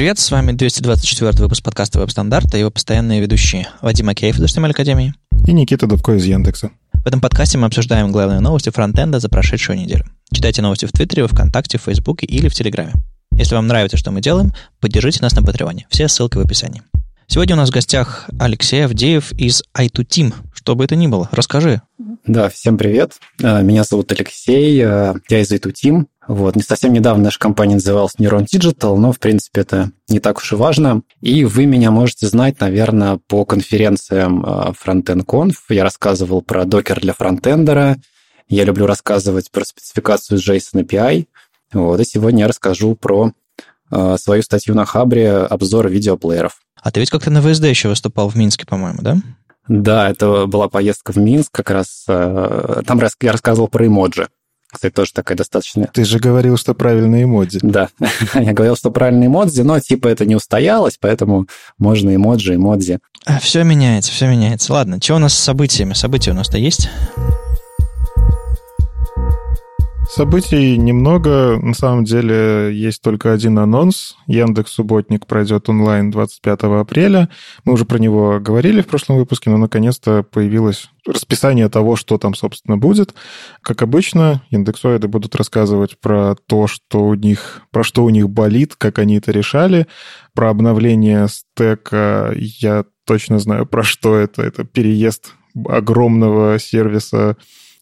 привет, с вами 224 выпуск подкаста «Веб-стандарты» и его постоянные ведущие Вадим Макеев из HTML Академии и Никита Дубко из Яндекса. В этом подкасте мы обсуждаем главные новости фронтенда за прошедшую неделю. Читайте новости в Твиттере, ВКонтакте, в Фейсбуке или в Телеграме. Если вам нравится, что мы делаем, поддержите нас на Патреоне. Все ссылки в описании. Сегодня у нас в гостях Алексей Авдеев из i2Team. Что бы это ни было, расскажи. Да, всем привет. А, меня зовут Алексей, а, я из i2Team. Вот. Не совсем недавно наша компания называлась Neuron Digital, но, в принципе, это не так уж и важно. И вы меня можете знать, наверное, по конференциям а, Frontend Conf. Я рассказывал про докер для фронтендера. Я люблю рассказывать про спецификацию JSON API. Вот. И сегодня я расскажу про э, свою статью на Хабре «Обзор видеоплееров». А ты ведь как-то на VSD еще выступал в Минске, по-моему, да? Да, это была поездка в Минск, как раз э, там я рассказывал про эмоджи. Кстати, тоже такая достаточно... Ты же говорил, что правильные эмодзи. Да, я говорил, что правильные эмодзи, но типа это не устоялось, поэтому можно эмоджи, эмодзи. А, все меняется, все меняется. Ладно, что у нас с событиями? События у нас-то есть? Событий немного. На самом деле есть только один анонс. Яндекс Субботник пройдет онлайн 25 апреля. Мы уже про него говорили в прошлом выпуске, но наконец-то появилось расписание того, что там, собственно, будет. Как обычно, индексоиды будут рассказывать про то, что у них, про что у них болит, как они это решали. Про обновление стека я точно знаю, про что это. Это переезд огромного сервиса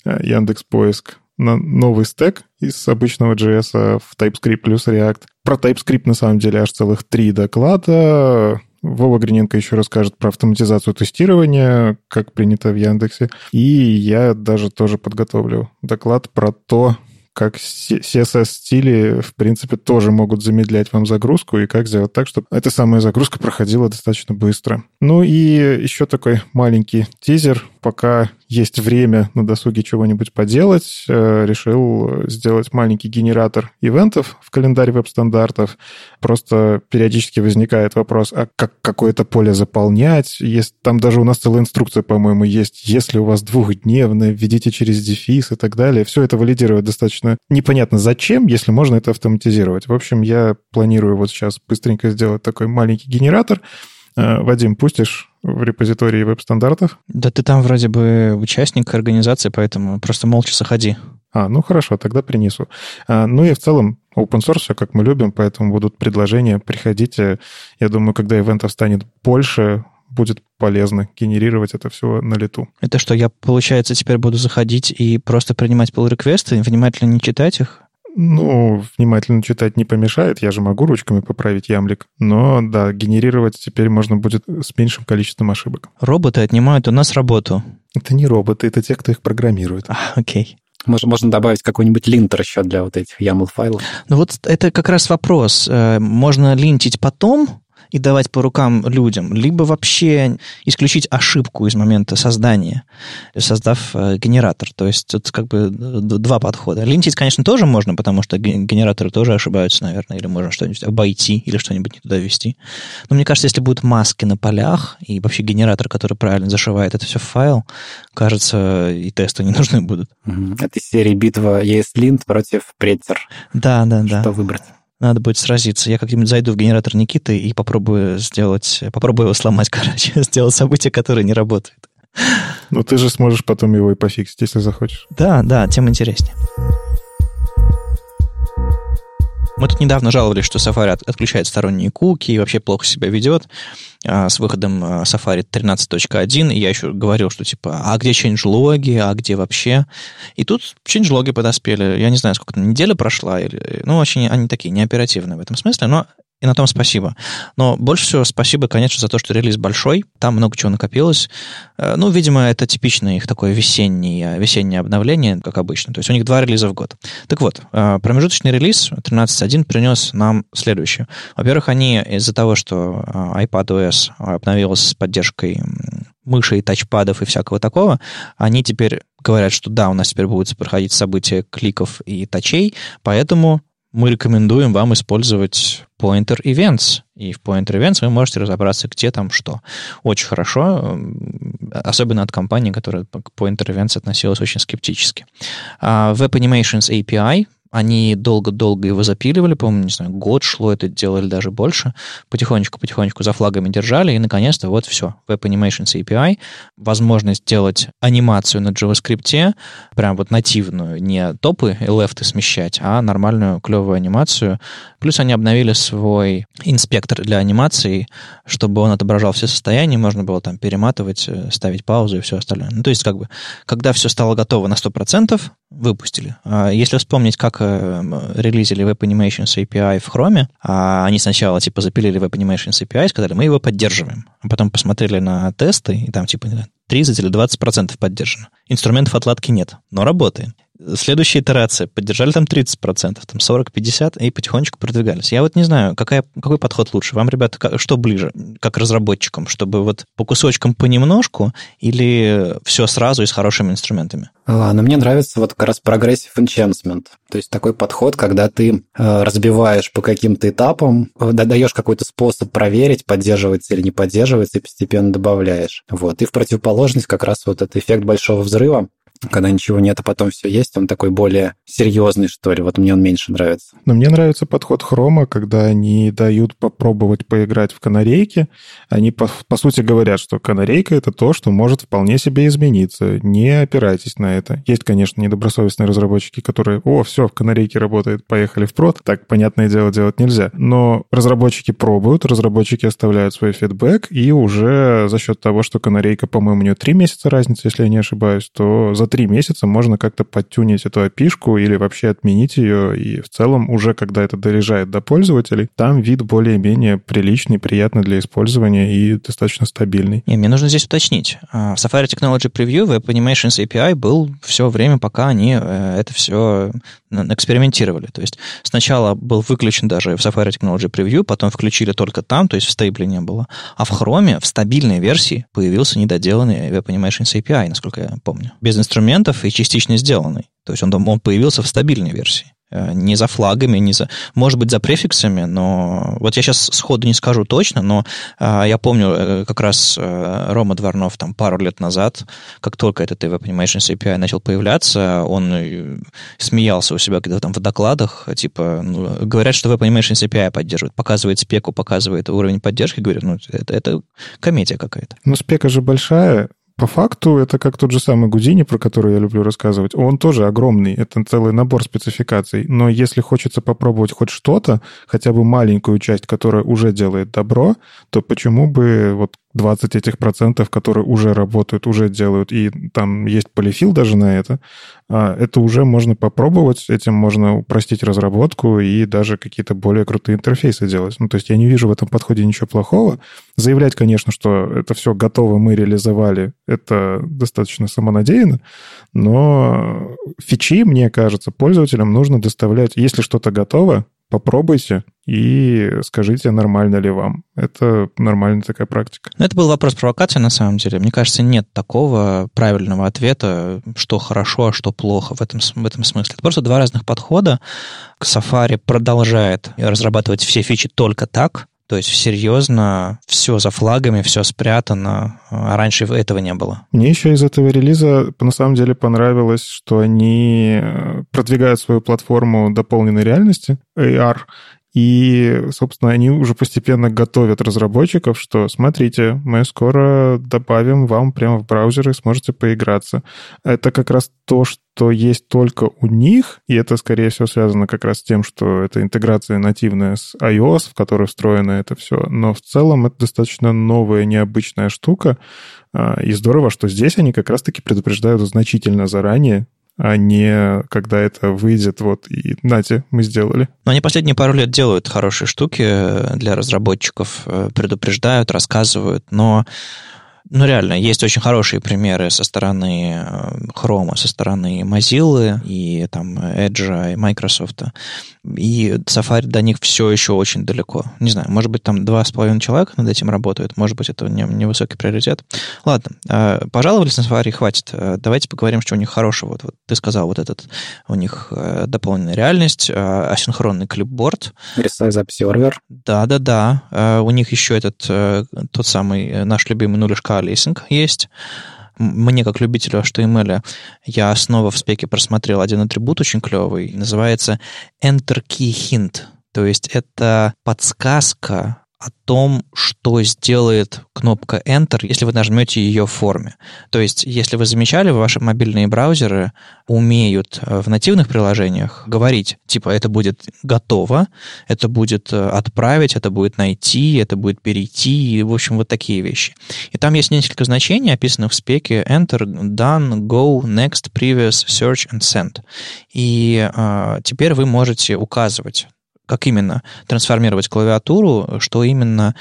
э, Яндекс Поиск на новый стек из обычного JS в TypeScript плюс React. Про TypeScript на самом деле аж целых три доклада. Вова Гриненко еще расскажет про автоматизацию тестирования, как принято в Яндексе. И я даже тоже подготовлю доклад про то, как CSS-стили, в принципе, тоже могут замедлять вам загрузку, и как сделать так, чтобы эта самая загрузка проходила достаточно быстро. Ну и еще такой маленький тизер. Пока есть время на досуге чего-нибудь поделать, э, решил сделать маленький генератор ивентов в календарь веб-стандартов. Просто периодически возникает вопрос, а как какое-то поле заполнять? Есть, там даже у нас целая инструкция, по-моему, есть. Если у вас двухдневное, введите через дефис и так далее. Все это валидировать достаточно непонятно зачем, если можно это автоматизировать. В общем, я планирую вот сейчас быстренько сделать такой маленький генератор, Э, Вадим, пустишь в репозитории веб-стандартов? Да ты там вроде бы участник организации, поэтому просто молча заходи. А, ну хорошо, тогда принесу. А, ну и в целом open source все как мы любим, поэтому будут предложения, приходите. Я думаю, когда ивентов станет больше, будет полезно генерировать это все на лету. Это что, я, получается, теперь буду заходить и просто принимать pull реквесты внимательно не читать их? Ну, внимательно читать не помешает, я же могу ручками поправить ямлик. Но, да, генерировать теперь можно будет с меньшим количеством ошибок. Роботы отнимают у нас работу. Это не роботы, это те, кто их программирует. А, окей. Можно, можно добавить какой-нибудь линтер еще для вот этих YAML файлов. Ну вот это как раз вопрос. Э, можно линтить потом, и давать по рукам людям, либо вообще исключить ошибку из момента создания, создав э, генератор. То есть тут как бы два подхода. Линтить, конечно, тоже можно, потому что генераторы тоже ошибаются, наверное, или можно что-нибудь обойти или что-нибудь не туда ввести. Но мне кажется, если будут маски на полях и вообще генератор, который правильно зашивает это все в файл, кажется, и тесты не нужны будут. Это серии битва ESLint против Pretzer. Да, да, да. Что выбрать? Надо будет сразиться. Я как-нибудь зайду в генератор Никиты и попробую сделать, попробую его сломать, короче, сделать событие, которое не работает. Ну, ты же сможешь потом его и пофиксить, если захочешь. Да, да, тем интереснее. Мы тут недавно жаловались, что Safari отключает сторонние куки и вообще плохо себя ведет а, с выходом а, Safari 13.1. И я еще говорил, что типа, а где change-логи, а где вообще? И тут change-логи подоспели. Я не знаю, сколько там, неделя прошла. Или, ну, очень они такие неоперативные в этом смысле, но и на том спасибо. Но больше всего спасибо, конечно, за то, что релиз большой, там много чего накопилось. Э, ну, видимо, это типичное их такое весеннее, весеннее обновление, как обычно. То есть у них два релиза в год. Так вот, э, промежуточный релиз 13.1 принес нам следующее. Во-первых, они из-за того, что э, iPadOS обновился с поддержкой мышей, тачпадов и всякого такого, они теперь говорят, что да, у нас теперь будут проходить события кликов и тачей, поэтому мы рекомендуем вам использовать Pointer Events. И в Pointer Events вы можете разобраться, где там что. Очень хорошо, особенно от компании, которая к Pointer Events относилась очень скептически. А Web Animations API Они долго-долго его запиливали, по-моему, не знаю, год шло это делали даже больше. Потихонечку-потихонечку за флагами держали, и наконец-то вот все. Web Animations API, возможность делать анимацию на JavaScript, прям вот нативную, не топы и лефты смещать, а нормальную клевую анимацию. Плюс они обновили свой инспектор для анимации, чтобы он отображал все состояния, можно было там перематывать, э, ставить паузу и все остальное. Ну, то есть, как бы, когда все стало готово на 100%, выпустили. А если вспомнить, как э, релизили Web Animations API в Chrome, а они сначала типа запилили Web Animations API и сказали, мы его поддерживаем. А потом посмотрели на тесты, и там типа 30 или 20% поддержано. Инструментов отладки нет, но работает. Следующая итерация. Поддержали там 30%, там 40-50%, и потихонечку продвигались. Я вот не знаю, какая, какой подход лучше. Вам, ребята, как, что ближе, как разработчикам? Чтобы вот по кусочкам понемножку или все сразу и с хорошими инструментами? А, но мне нравится вот как раз progressive enhancement. То есть такой подход, когда ты э, разбиваешь по каким-то этапам, даешь какой-то способ проверить, поддерживается или не поддерживается, и постепенно добавляешь. Вот. И в противоположность как раз вот этот эффект большого взрыва, когда ничего нет, а потом все есть, он такой более серьезный, что ли. Вот мне он меньше нравится. Но мне нравится подход Хрома, когда они дают попробовать поиграть в канарейки. Они, по, по сути, говорят, что канарейка — это то, что может вполне себе измениться. Не опирайтесь на это. Есть, конечно, недобросовестные разработчики, которые, о, все, в канарейке работает, поехали в прод. Так, понятное дело, делать нельзя. Но разработчики пробуют, разработчики оставляют свой фидбэк, и уже за счет того, что канарейка, по-моему, у нее три месяца разницы, если я не ошибаюсь, то за три месяца можно как-то подтюнить эту опишку или вообще отменить ее, и в целом уже когда это доезжает до пользователей, там вид более-менее приличный, приятный для использования и достаточно стабильный. Не, мне нужно здесь уточнить. А, в Safari Technology Preview Web Animations API был все время, пока они э, это все экспериментировали. То есть сначала был выключен даже в Safari Technology Preview, потом включили только там, то есть в стейбле не было. А в Chrome в стабильной версии появился недоделанный Web Animations API, насколько я помню. Без инструментов инструментов и частично сделанный. То есть он, он появился в стабильной версии. Э, не за флагами, не за... Может быть, за префиксами, но... Вот я сейчас сходу не скажу точно, но э, я помню э, как раз э, Рома Дворнов там пару лет назад, как только этот Web Animations API начал появляться, он э, смеялся у себя где-то там в докладах, типа, ну, говорят, что Web Animations API поддерживает, показывает спеку, показывает уровень поддержки, говорят, ну, это, это комедия какая-то. Ну, спека же большая, по факту это как тот же самый Гудини, про который я люблю рассказывать. Он тоже огромный, это целый набор спецификаций. Но если хочется попробовать хоть что-то, хотя бы маленькую часть, которая уже делает добро, то почему бы вот 20 этих процентов, которые уже работают, уже делают, и там есть полифил даже на это, а, это уже можно попробовать, этим можно упростить разработку и даже какие-то более крутые интерфейсы делать. Ну, то есть я не вижу в этом подходе ничего плохого. Заявлять, конечно, что это все готово, мы реализовали, это достаточно самонадеянно, но фичи, мне кажется, пользователям нужно доставлять, если что-то готово, попробуйте и скажите, нормально ли вам. Это нормальная такая практика. Ну, это был вопрос провокации, на самом деле. Мне кажется, нет такого правильного ответа, что хорошо, а что плохо в этом, в этом смысле. Это просто два разных подхода. Safari продолжает разрабатывать все фичи только так, то есть серьезно, все за флагами, все спрятано, а раньше этого не было. Мне еще из этого релиза на самом деле понравилось, что они э, продвигают свою платформу дополненной реальности, AR, и, собственно, они уже постепенно готовят разработчиков, что смотрите, мы скоро добавим вам прямо в браузер и сможете поиграться. Это как раз то, что есть только у них, и это, скорее всего, связано как раз с тем, что это интеграция нативная с iOS, в которой встроено это все. Но в целом это достаточно новая, необычная штука. А, и здорово, что здесь они как раз-таки предупреждают значительно заранее, а не когда это выйдет, вот, и нате, мы сделали. Но они последние пару лет делают хорошие штуки для разработчиков, э, предупреждают, рассказывают, но ну, реально, есть очень хорошие примеры со стороны э, Chrome, со стороны Mozilla и там Edge и Microsoft. И Safari до них все еще очень далеко. Не знаю, может быть, там два с половиной человека над этим работают, может быть, это не, не приоритет. Ладно, э, пожаловались на Safari, хватит. Э, давайте поговорим, что у них хорошего. Вот, вот ты сказал, вот этот у них дополненная реальность, асинхронный клипборд. Resize Observer. Да-да-да. У них еще этот, тот самый наш любимый нулишка Lacing есть. мне, как любителю HTML, я снова в спеке просмотрел один атрибут очень клевый, называется Enter Key Hint. То есть это подсказка о том, что сделает кнопка Enter, если вы нажмете ее в форме. То есть, если вы замечали, ваши мобильные браузеры умеют э, в нативных приложениях говорить, типа, это будет готово, это будет э, отправить, это будет найти, это будет перейти, и, в общем, вот такие вещи. И там есть несколько значений, описанных в спеке Enter, Done, Go, Next, Previous, Search and Send. И э, теперь вы можете указывать как именно трансформировать клавиатуру, что именно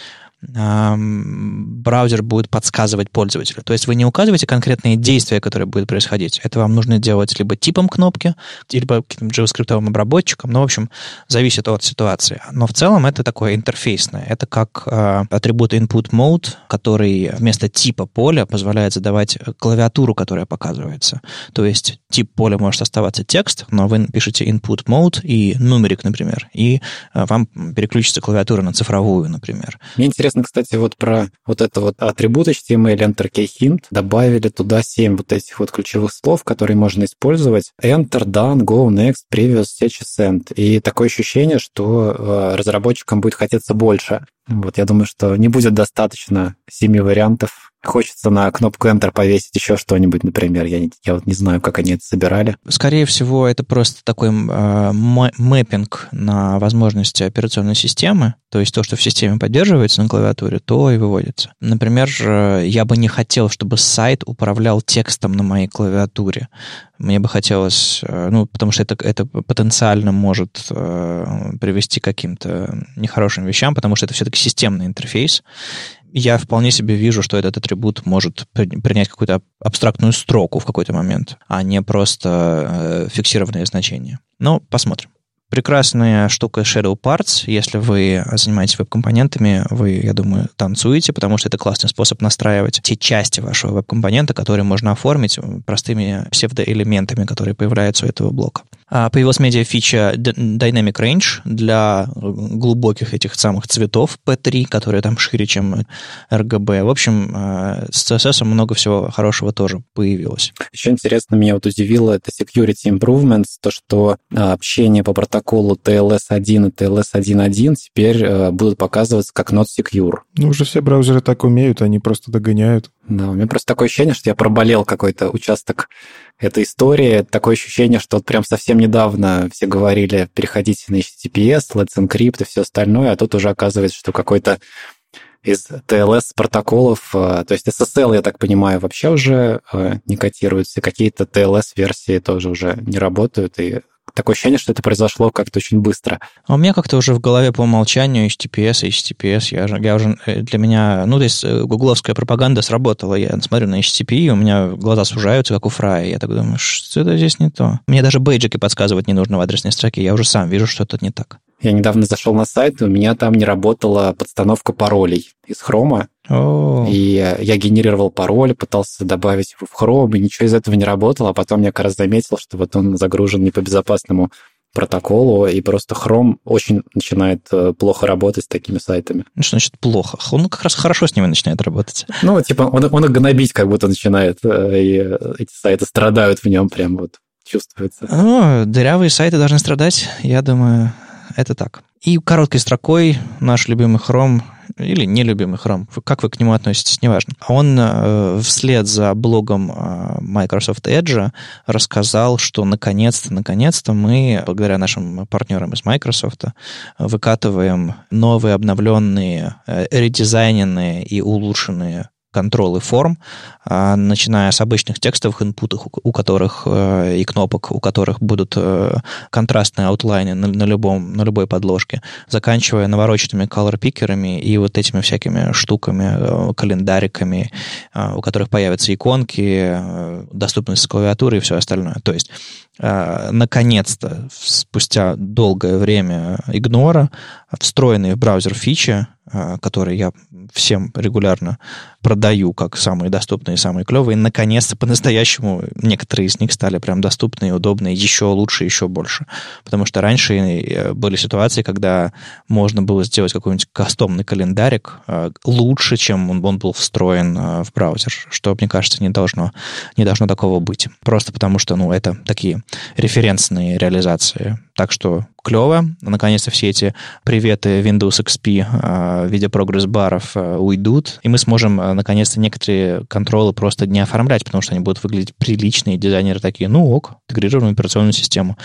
браузер будет подсказывать пользователю. То есть вы не указываете конкретные действия, которые будут происходить. Это вам нужно делать либо типом кнопки, либо каким-то JavaScript обработчиком. Ну, в общем, зависит от ситуации. Но в целом это такое интерфейсное. Это как э, атрибут input mode, который вместо типа поля позволяет задавать клавиатуру, которая показывается. То есть тип поля может оставаться текст, но вы пишете input mode и нумерик, например, и э, вам переключится клавиатура на цифровую, например. Мне интересно, интересно, кстати, вот про вот это вот атрибут HTML Enter Key Hint. Добавили туда 7 вот этих вот ключевых слов, которые можно использовать. Enter, done, go, next, previous, search, send. И такое ощущение, что э, разработчикам будет хотеться больше. Вот я думаю, что не будет достаточно семи вариантов Хочется на кнопку Enter повесить еще что-нибудь, например. Я, я вот не знаю, как они это собирали. Скорее всего, это просто такой э, мэппинг на возможности операционной системы. То есть то, что в системе поддерживается на клавиатуре, то и выводится. Например, я бы не хотел, чтобы сайт управлял текстом на моей клавиатуре. Мне бы хотелось, э, ну, потому что это, это потенциально может э, привести к каким-то нехорошим вещам, потому что это все-таки системный интерфейс я вполне себе вижу, что этот атрибут может принять какую-то абстрактную строку в какой-то момент, а не просто э, фиксированное значение. Но посмотрим. Прекрасная штука Shadow Parts. Если вы занимаетесь веб-компонентами, вы, я думаю, танцуете, потому что это классный способ настраивать те части вашего веб-компонента, которые можно оформить простыми псевдоэлементами, которые появляются у этого блока. А, появилась медиа-фича Dynamic Range для глубоких этих самых цветов P3, которые там шире, чем RGB. В общем, а, с CSS много всего хорошего тоже появилось. Еще интересно, меня вот удивило это Security Improvements, то, что общение по протоколу TLS-1 и TLS-1.1 теперь будут показываться как not secure. Ну, уже все браузеры так умеют, они просто догоняют. Да, у меня просто такое ощущение, что я проболел какой-то участок этой истории. Такое ощущение, что вот прям совсем недавно все говорили, переходите на HTTPS, Let's Encrypt и все остальное, а тут уже оказывается, что какой-то из TLS протоколов, э, то есть SSL, я так понимаю, вообще уже э, не котируется, какие-то TLS версии тоже уже не работают, и такое ощущение, что это произошло как-то очень быстро. А у меня как-то уже в голове по умолчанию HTTPS, HTTPS, я, я уже, э, для меня, ну, то есть э, гугловская пропаганда сработала, я смотрю на HTTP, и у меня глаза сужаются, как у Фрая, я так думаю, что это здесь не то. Мне даже бейджики подсказывать не нужно в адресной строке, я уже сам вижу, что тут не так. Я недавно зашел на сайт, и у меня там не работала подстановка паролей из хрома. Oh. И я генерировал пароль, пытался добавить его в Chrome, и ничего из этого не работало. А потом я как раз заметил, что вот он загружен не по безопасному протоколу, и просто Chrome очень начинает э, плохо работать с такими сайтами. Ну, что значит плохо? Он как раз хорошо с ними начинает работать. Ну, типа, он, он их гнобить как будто начинает, э, и эти сайты страдают в нем прям вот чувствуется. Ну, дырявые сайты должны страдать, я думаю, это так. И короткой строкой наш любимый Chrome или нелюбимый Chrome, как вы к нему относитесь, неважно. Он э, вслед за блогом э, Microsoft Edge рассказал, что наконец-то, наконец-то мы, благодаря нашим партнерам из Microsoft, выкатываем новые, обновленные, э, редизайненные и улучшенные контролы форм, а, начиная с обычных текстовых инпутов, у которых э, и кнопок, у которых будут э, контрастные аутлайны на, на, любом, на любой подложке, заканчивая навороченными color-пикерами и вот этими всякими штуками, э, календариками, у которых появятся иконки, доступность клавиатуры и все остальное. То есть наконец-то, спустя долгое время игнора, встроенные в браузер фичи, э, которые я всем регулярно продаю как самые доступные самые клевые. Наконец-то по-настоящему некоторые из них стали прям доступные, удобные, еще лучше, еще больше. Потому что раньше э, были ситуации, когда можно было сделать какой-нибудь кастомный календарик э, лучше, чем он, был встроен э, в браузер, что, мне кажется, не должно, не должно такого быть. Просто потому что, ну, это такие референсные реализации. Так что клево. Наконец-то все эти приветы Windows XP в виде прогресс-баров уйдут, и мы сможем наконец-то некоторые контролы просто не оформлять, потому что они будут выглядеть прилично, и дизайнеры такие, ну ок, интегрированную операционную систему.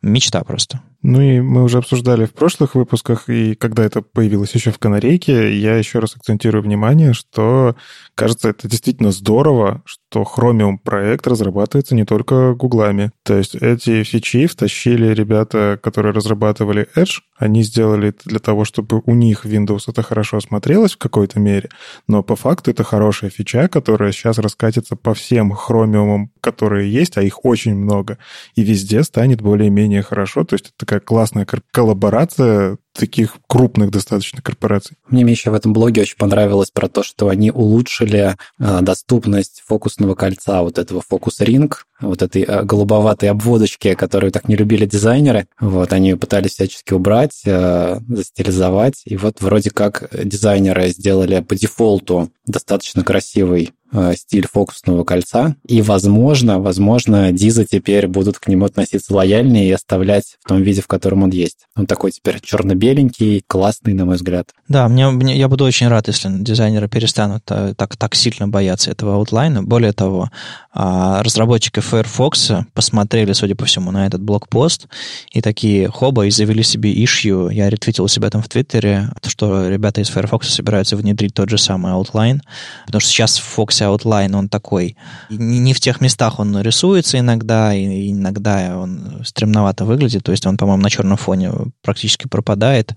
Мечта просто. Ну и мы уже обсуждали в прошлых выпусках, и когда это появилось еще в канарейке, я еще раз акцентирую внимание, что, кажется, это действительно здорово, что Chromium проект разрабатывается не только гуглами. То есть эти фичи втащили ребята, которые разрабатывали Edge, они сделали это для того, чтобы у них Windows это хорошо смотрелось в какой-то мере, но по факту это хорошая фича, которая сейчас раскатится по всем Chromium, которые есть, а их очень много, и везде станет более-менее хорошо. То есть это такая классная коллаборация таких крупных достаточно корпораций. Мне еще в этом блоге очень понравилось про то, что они улучшили э, доступность фокусного кольца, вот этого фокус-ринг, вот этой э, голубоватой обводочки, которую так не любили дизайнеры. Вот, они пытались всячески убрать, э, застилизовать, и вот вроде как дизайнеры сделали по дефолту достаточно красивый стиль фокусного кольца. И, возможно, возможно, Диза теперь будут к нему относиться лояльнее и оставлять в том виде, в котором он есть. Он такой теперь черно-беленький, классный, на мой взгляд. Да, мне, мне, я буду очень рад, если дизайнеры перестанут э, так, так сильно бояться этого аутлайна. Более того, а, разработчики Firefox посмотрели, судя по всему, на этот блокпост и такие, хоба, и завели себе ишью. Я ретвитил себя там в Твиттере, что ребята из Firefox собираются внедрить тот же самый аутлайн, потому что сейчас в Fox outline, он такой, не в тех местах он рисуется иногда, и иногда он стремновато выглядит, то есть он, по-моему, на черном фоне практически пропадает,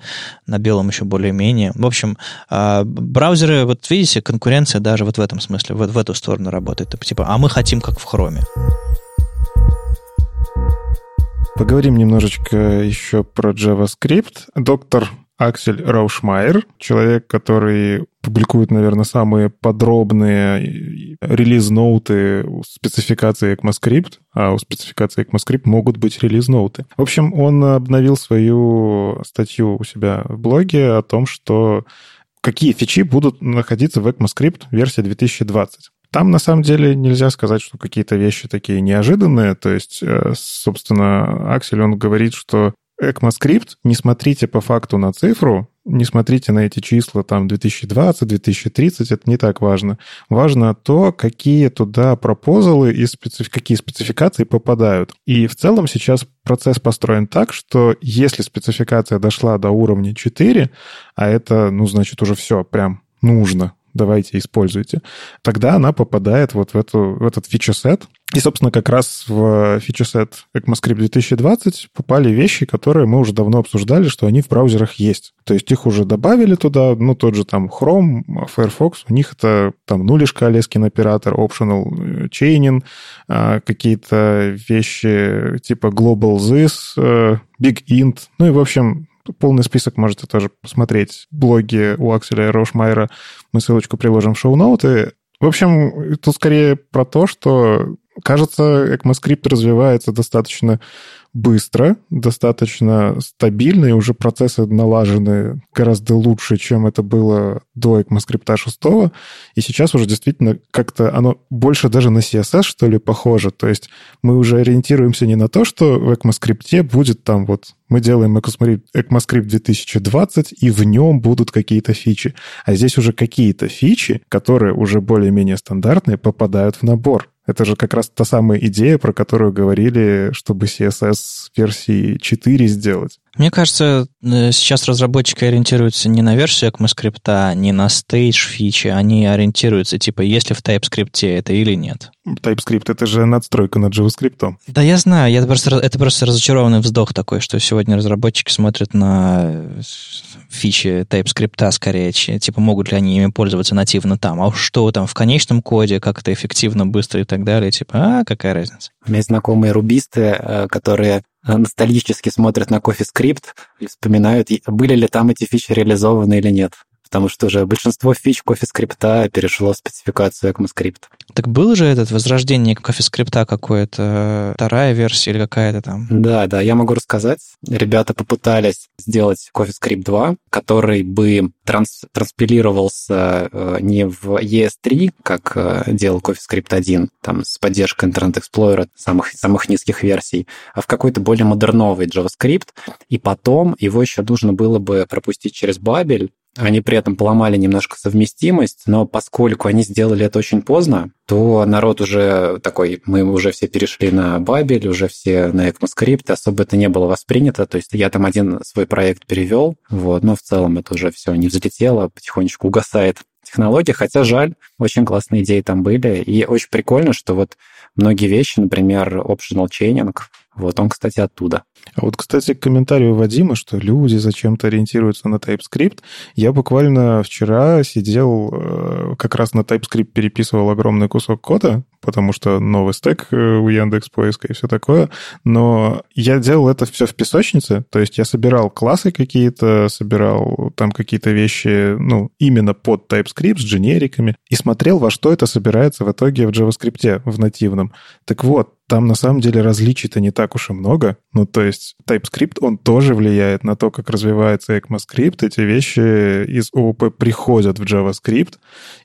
на белом еще более-менее. В общем, а, браузеры, вот видите, конкуренция даже вот в этом смысле, вот в эту сторону работает. Типа, а мы хотим как в хроме. Поговорим немножечко еще про JavaScript. Доктор Аксель Раушмайер, человек, который публикует, наверное, самые подробные релиз-ноуты спецификации ECMAScript, а у спецификации ECMAScript могут быть релиз-ноуты. В общем, он обновил свою статью у себя в блоге о том, что какие фичи будут находиться в ECMAScript версии 2020. Там, на самом деле, нельзя сказать, что какие-то вещи такие неожиданные. То есть, э, собственно, Аксель, он говорит, что ECMAScript, не смотрите по факту на цифру, не смотрите на эти числа там 2020, 2030, это не так важно. Важно то, какие туда пропозалы и специф... какие спецификации попадают. И в целом сейчас процесс построен так, что если спецификация дошла до уровня 4, а это, ну, значит, уже все прям нужно, давайте используйте, тогда она попадает вот в, эту, в этот фичер-сет. И, собственно, как раз в фичер-сет ECMAScript 2020 попали вещи, которые мы уже давно обсуждали, что они в браузерах есть. То есть их уже добавили туда, ну, тот же там Chrome, Firefox, у них это там нулишка, Алескин оператор, optional э, chaining, а, какие-то вещи типа global this, э, big int, ну и, в общем, Полный список можете тоже посмотреть в блоге у Акселя Рошмайера. Мы ссылочку приложим в шоу-ноуты. В общем, тут скорее про то, что, кажется, ECMAScript развивается достаточно быстро, достаточно стабильно, и уже процессы налажены гораздо лучше, чем это было до ECMAScript 6. И сейчас уже действительно как-то оно больше даже на CSS, что ли, похоже. То есть мы уже ориентируемся не на то, что в ECMAScript будет там вот мы делаем ECMAScript 2020, и в нем будут какие-то фичи. А здесь уже какие-то фичи, которые уже более-менее стандартные, попадают в набор. Это же как раз та самая идея, про которую говорили, чтобы CSS версии 4 сделать. Мне кажется, э, сейчас разработчики ориентируются не на версию ECMAScript, не на stage фичи, они ориентируются, типа, есть ли в TypeScript это или нет. TypeScript — это же надстройка над JavaScript. Да, я знаю, я просто, это просто разочарованный вздох такой, что сегодня разработчики смотрят на фичи TypeScript скорее, типа, могут ли они ими пользоваться нативно там, а что там в конечном коде, как это эффективно, быстро и так далее, типа, а, какая разница. У меня знакомые рубисты, э, которые Э, ностальгически смотрят на CoffeeScript и вспоминают, были ли там эти фичи реализованы или нет потому что уже большинство фич CoffeeScript перешло в спецификацию ECMAScript. Так было же это возрождение CoffeeScript какое-то, вторая версия или какая-то там? Да, да, я могу рассказать. Ребята попытались сделать CoffeeScript 2, который бы транс транспилировался э, не в ES3, как э, делал CoffeeScript 1, там с поддержкой Internet Explorer самых, самых низких версий, а в какой-то более модерновый JavaScript, и потом его еще нужно было бы пропустить через Babel, они при этом поломали немножко совместимость, но поскольку они сделали это очень поздно, то народ уже такой, мы уже все перешли на Бабель, уже все на ECMAScript, особо это не было воспринято, то есть я там один свой проект перевел, вот, но в целом это уже все не взлетело, потихонечку угасает технология, хотя жаль, очень классные идеи там были, и очень прикольно, что вот многие вещи, например, optional chaining, вот он, кстати, оттуда. А вот, кстати, к комментарию Вадима, что люди зачем-то ориентируются на TypeScript. Я буквально вчера сидел, э, как раз на TypeScript переписывал огромный кусок кода, потому что новый стек э, у Яндекс поиска и все такое. Но я делал это все в песочнице, то есть я собирал классы какие-то, собирал там какие-то вещи, ну, именно под TypeScript с дженериками, и смотрел, во что это собирается в итоге в JavaScript, в нативном. Так вот, там на самом деле различий-то не так уж и много. Ну, то есть TypeScript, он тоже влияет на то, как развивается ECMAScript. Эти вещи из ООП приходят в JavaScript,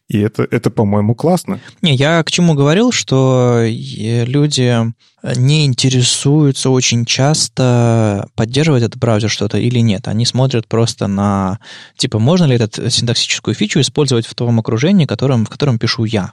и это, это по-моему, классно. Не, я к чему говорил, что люди не интересуются очень часто, поддерживать этот браузер что-то или нет. Они смотрят просто на, типа, можно ли эту синтаксическую фичу использовать в том окружении, которым, в котором пишу я.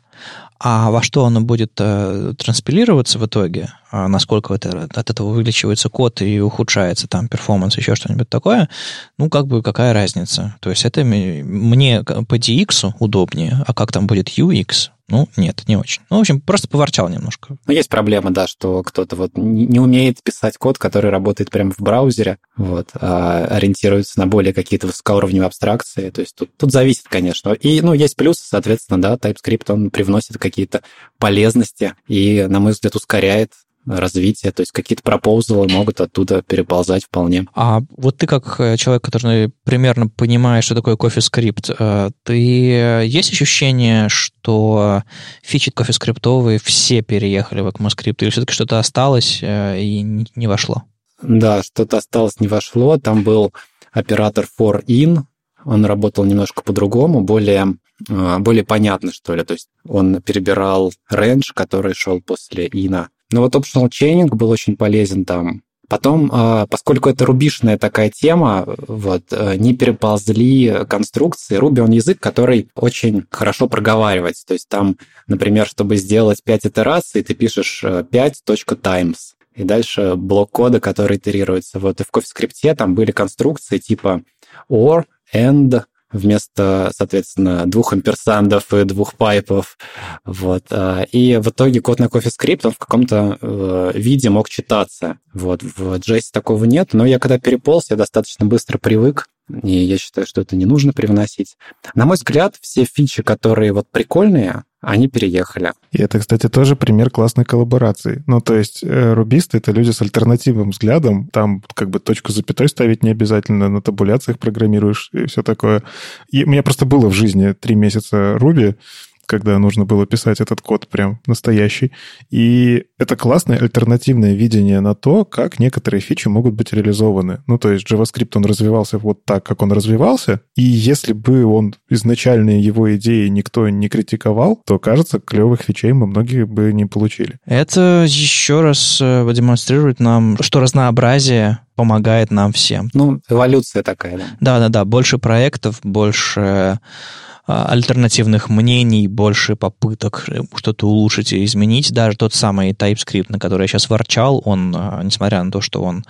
А во что оно будет э, транспилироваться в итоге, а насколько это, от этого увеличивается код и ухудшается там перформанс, еще что-нибудь такое, ну, как бы какая разница. То есть это мне по DX удобнее, а как там будет UX, ну, нет, не очень. Ну, в общем, просто поворчал немножко. Ну, есть проблема, да, что кто-то вот не умеет писать код, который работает прямо в браузере, вот, а ориентируется на более какие-то высокоуровневые абстракции. То есть тут, тут зависит, конечно. И, ну, есть плюсы, соответственно, да, TypeScript, он привносит какие-то полезности и, на мой взгляд, ускоряет развитие, то есть какие-то пропозалы могут оттуда переползать вполне. А вот ты как э, человек, который примерно понимает, что такое CoffeeScript, э, ты э, есть ощущение, что фичи CoffeeScript все переехали в ECMAScript, или все-таки что-то осталось и не вошло? Да, что-то осталось, не вошло. Там был оператор for in, он работал немножко по-другому, более более понятно, что ли. То есть он перебирал range, который шел после ина. Но вот optional chaining был очень полезен там. Потом, а, поскольку это рубишная такая тема, вот, э, не переползли конструкции. Ruby, он язык, который очень хорошо проговаривать. То есть там, например, чтобы сделать 5 итераций, ты пишешь 5.times. Э, и дальше блок кода, который итерируется. Вот и в CoffeeScript там были конструкции типа or, and, вместо, соответственно, двух амперсандов и двух пайпов. Вот. А, и в итоге код на CoffeeScript, он в каком-то э, виде мог читаться. Вот. В JS такого нет, но я когда переполз, я достаточно быстро привык, и я считаю, что это не нужно привносить. На мой взгляд, все фичи, которые вот прикольные, они переехали. И это, кстати, тоже пример классной коллаборации. Ну, то есть э, рубисты — это люди с альтернативным взглядом. Там как бы точку запятой ставить не обязательно, на табуляциях программируешь и все такое. И у меня просто было в жизни три месяца Руби, когда нужно было писать этот код прям настоящий. И это классное альтернативное видение на то, как некоторые фичи могут быть реализованы. Ну, то есть JavaScript, он развивался вот так, как он развивался, и если бы он изначальные его идеи никто не критиковал, то, кажется, клевых фичей мы многие бы не получили. Это еще раз э, демонстрирует нам, что разнообразие помогает нам всем. Ну, эволюция такая, да. Да-да-да, больше проектов, больше альтернативных мнений, больше попыток что-то улучшить и изменить. Даже тот самый TypeScript, на который я сейчас ворчал, он, а, несмотря на то, что он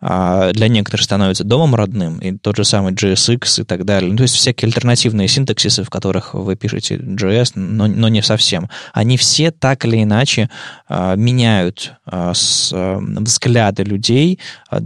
а, для некоторых становится домом родным, и тот же самый JSX и так далее. Ну, то есть всякие альтернативные синтаксисы, в которых вы пишете JS, но, но не совсем. Они все так или иначе а, меняют а, а, взгляды людей, а,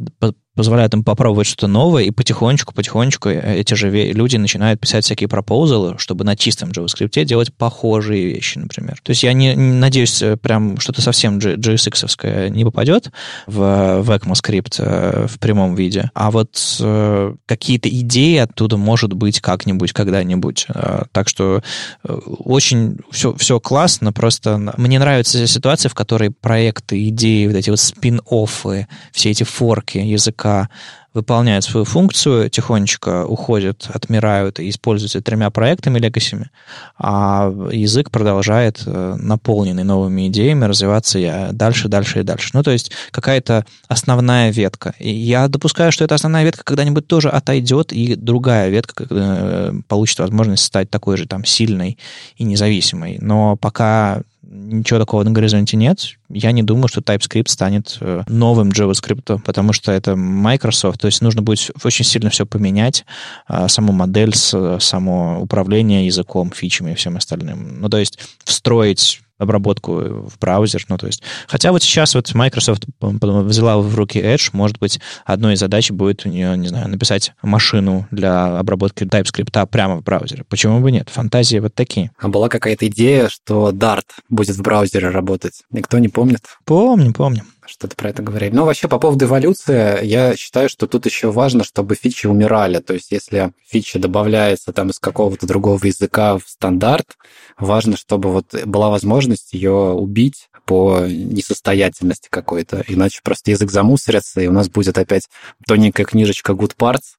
позволяют им попробовать что-то новое, и потихонечку-потихонечку эти же люди начинают писать всякие пропозалы, чтобы на чистом JavaScript делать похожие вещи, например. То есть я не, не надеюсь, э, прям что-то совсем JSX не попадет в, в ECMAScript э, в прямом виде, а вот э, какие-то идеи оттуда может быть как-нибудь, когда-нибудь. Так что очень все, все классно, просто мне нравится ситуация, в которой проекты, идеи, вот эти вот спин-оффы, все эти форки языка пока выполняют свою функцию, тихонечко уходят, отмирают и используются тремя проектами легасями, а язык продолжает, э, наполненный новыми идеями, развиваться дальше, дальше и дальше. Ну, то есть какая-то основная ветка. И я допускаю, что эта основная ветка когда-нибудь тоже отойдет, и другая ветка э, получит возможность стать такой же там сильной и независимой. Но пока ничего такого на горизонте нет. Я не думаю, что TypeScript станет э, новым JavaScript, потому что это Microsoft. То есть нужно будет очень сильно все поменять, а, саму модель, само управление языком, фичами и всем остальным. Ну, то есть встроить обработку в браузер. Ну, то есть, хотя вот сейчас вот Microsoft взяла в руки Edge, может быть, одной из задач будет у нее, не знаю, написать машину для обработки TypeScript прямо в браузере. Почему бы нет? Фантазии вот такие. А была какая-то идея, что Dart будет в браузере работать? Никто не помнит? Помню, помню что-то про это говорили. Но вообще по поводу эволюции, я считаю, что тут еще важно, чтобы фичи умирали. То есть если фича добавляется там из какого-то другого языка в стандарт, важно, чтобы вот была возможность ее убить по несостоятельности какой-то. Иначе просто язык замусорится, и у нас будет опять тоненькая книжечка Good Parts,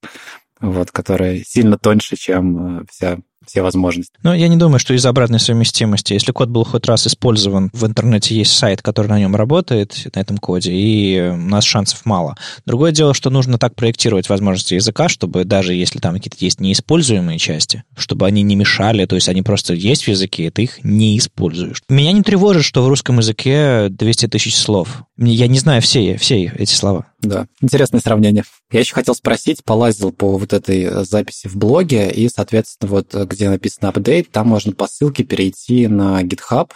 вот, которая сильно тоньше, чем э, вся все возможности. Но я не думаю, что из-за обратной совместимости. Если код был хоть раз использован, в интернете есть сайт, который на нем работает, на этом коде, и у нас шансов мало. Другое дело, что нужно так проектировать возможности языка, чтобы даже если там какие-то есть неиспользуемые части, чтобы они не мешали, то есть они просто есть в языке, и ты их не используешь. Меня не тревожит, что в русском языке 200 тысяч слов. Я не знаю все, все эти слова. Да, интересное сравнение. Я еще хотел спросить, полазил по вот этой э, записи в блоге, и, соответственно, вот э, где написано апдейт, там можно по ссылке перейти на GitHub,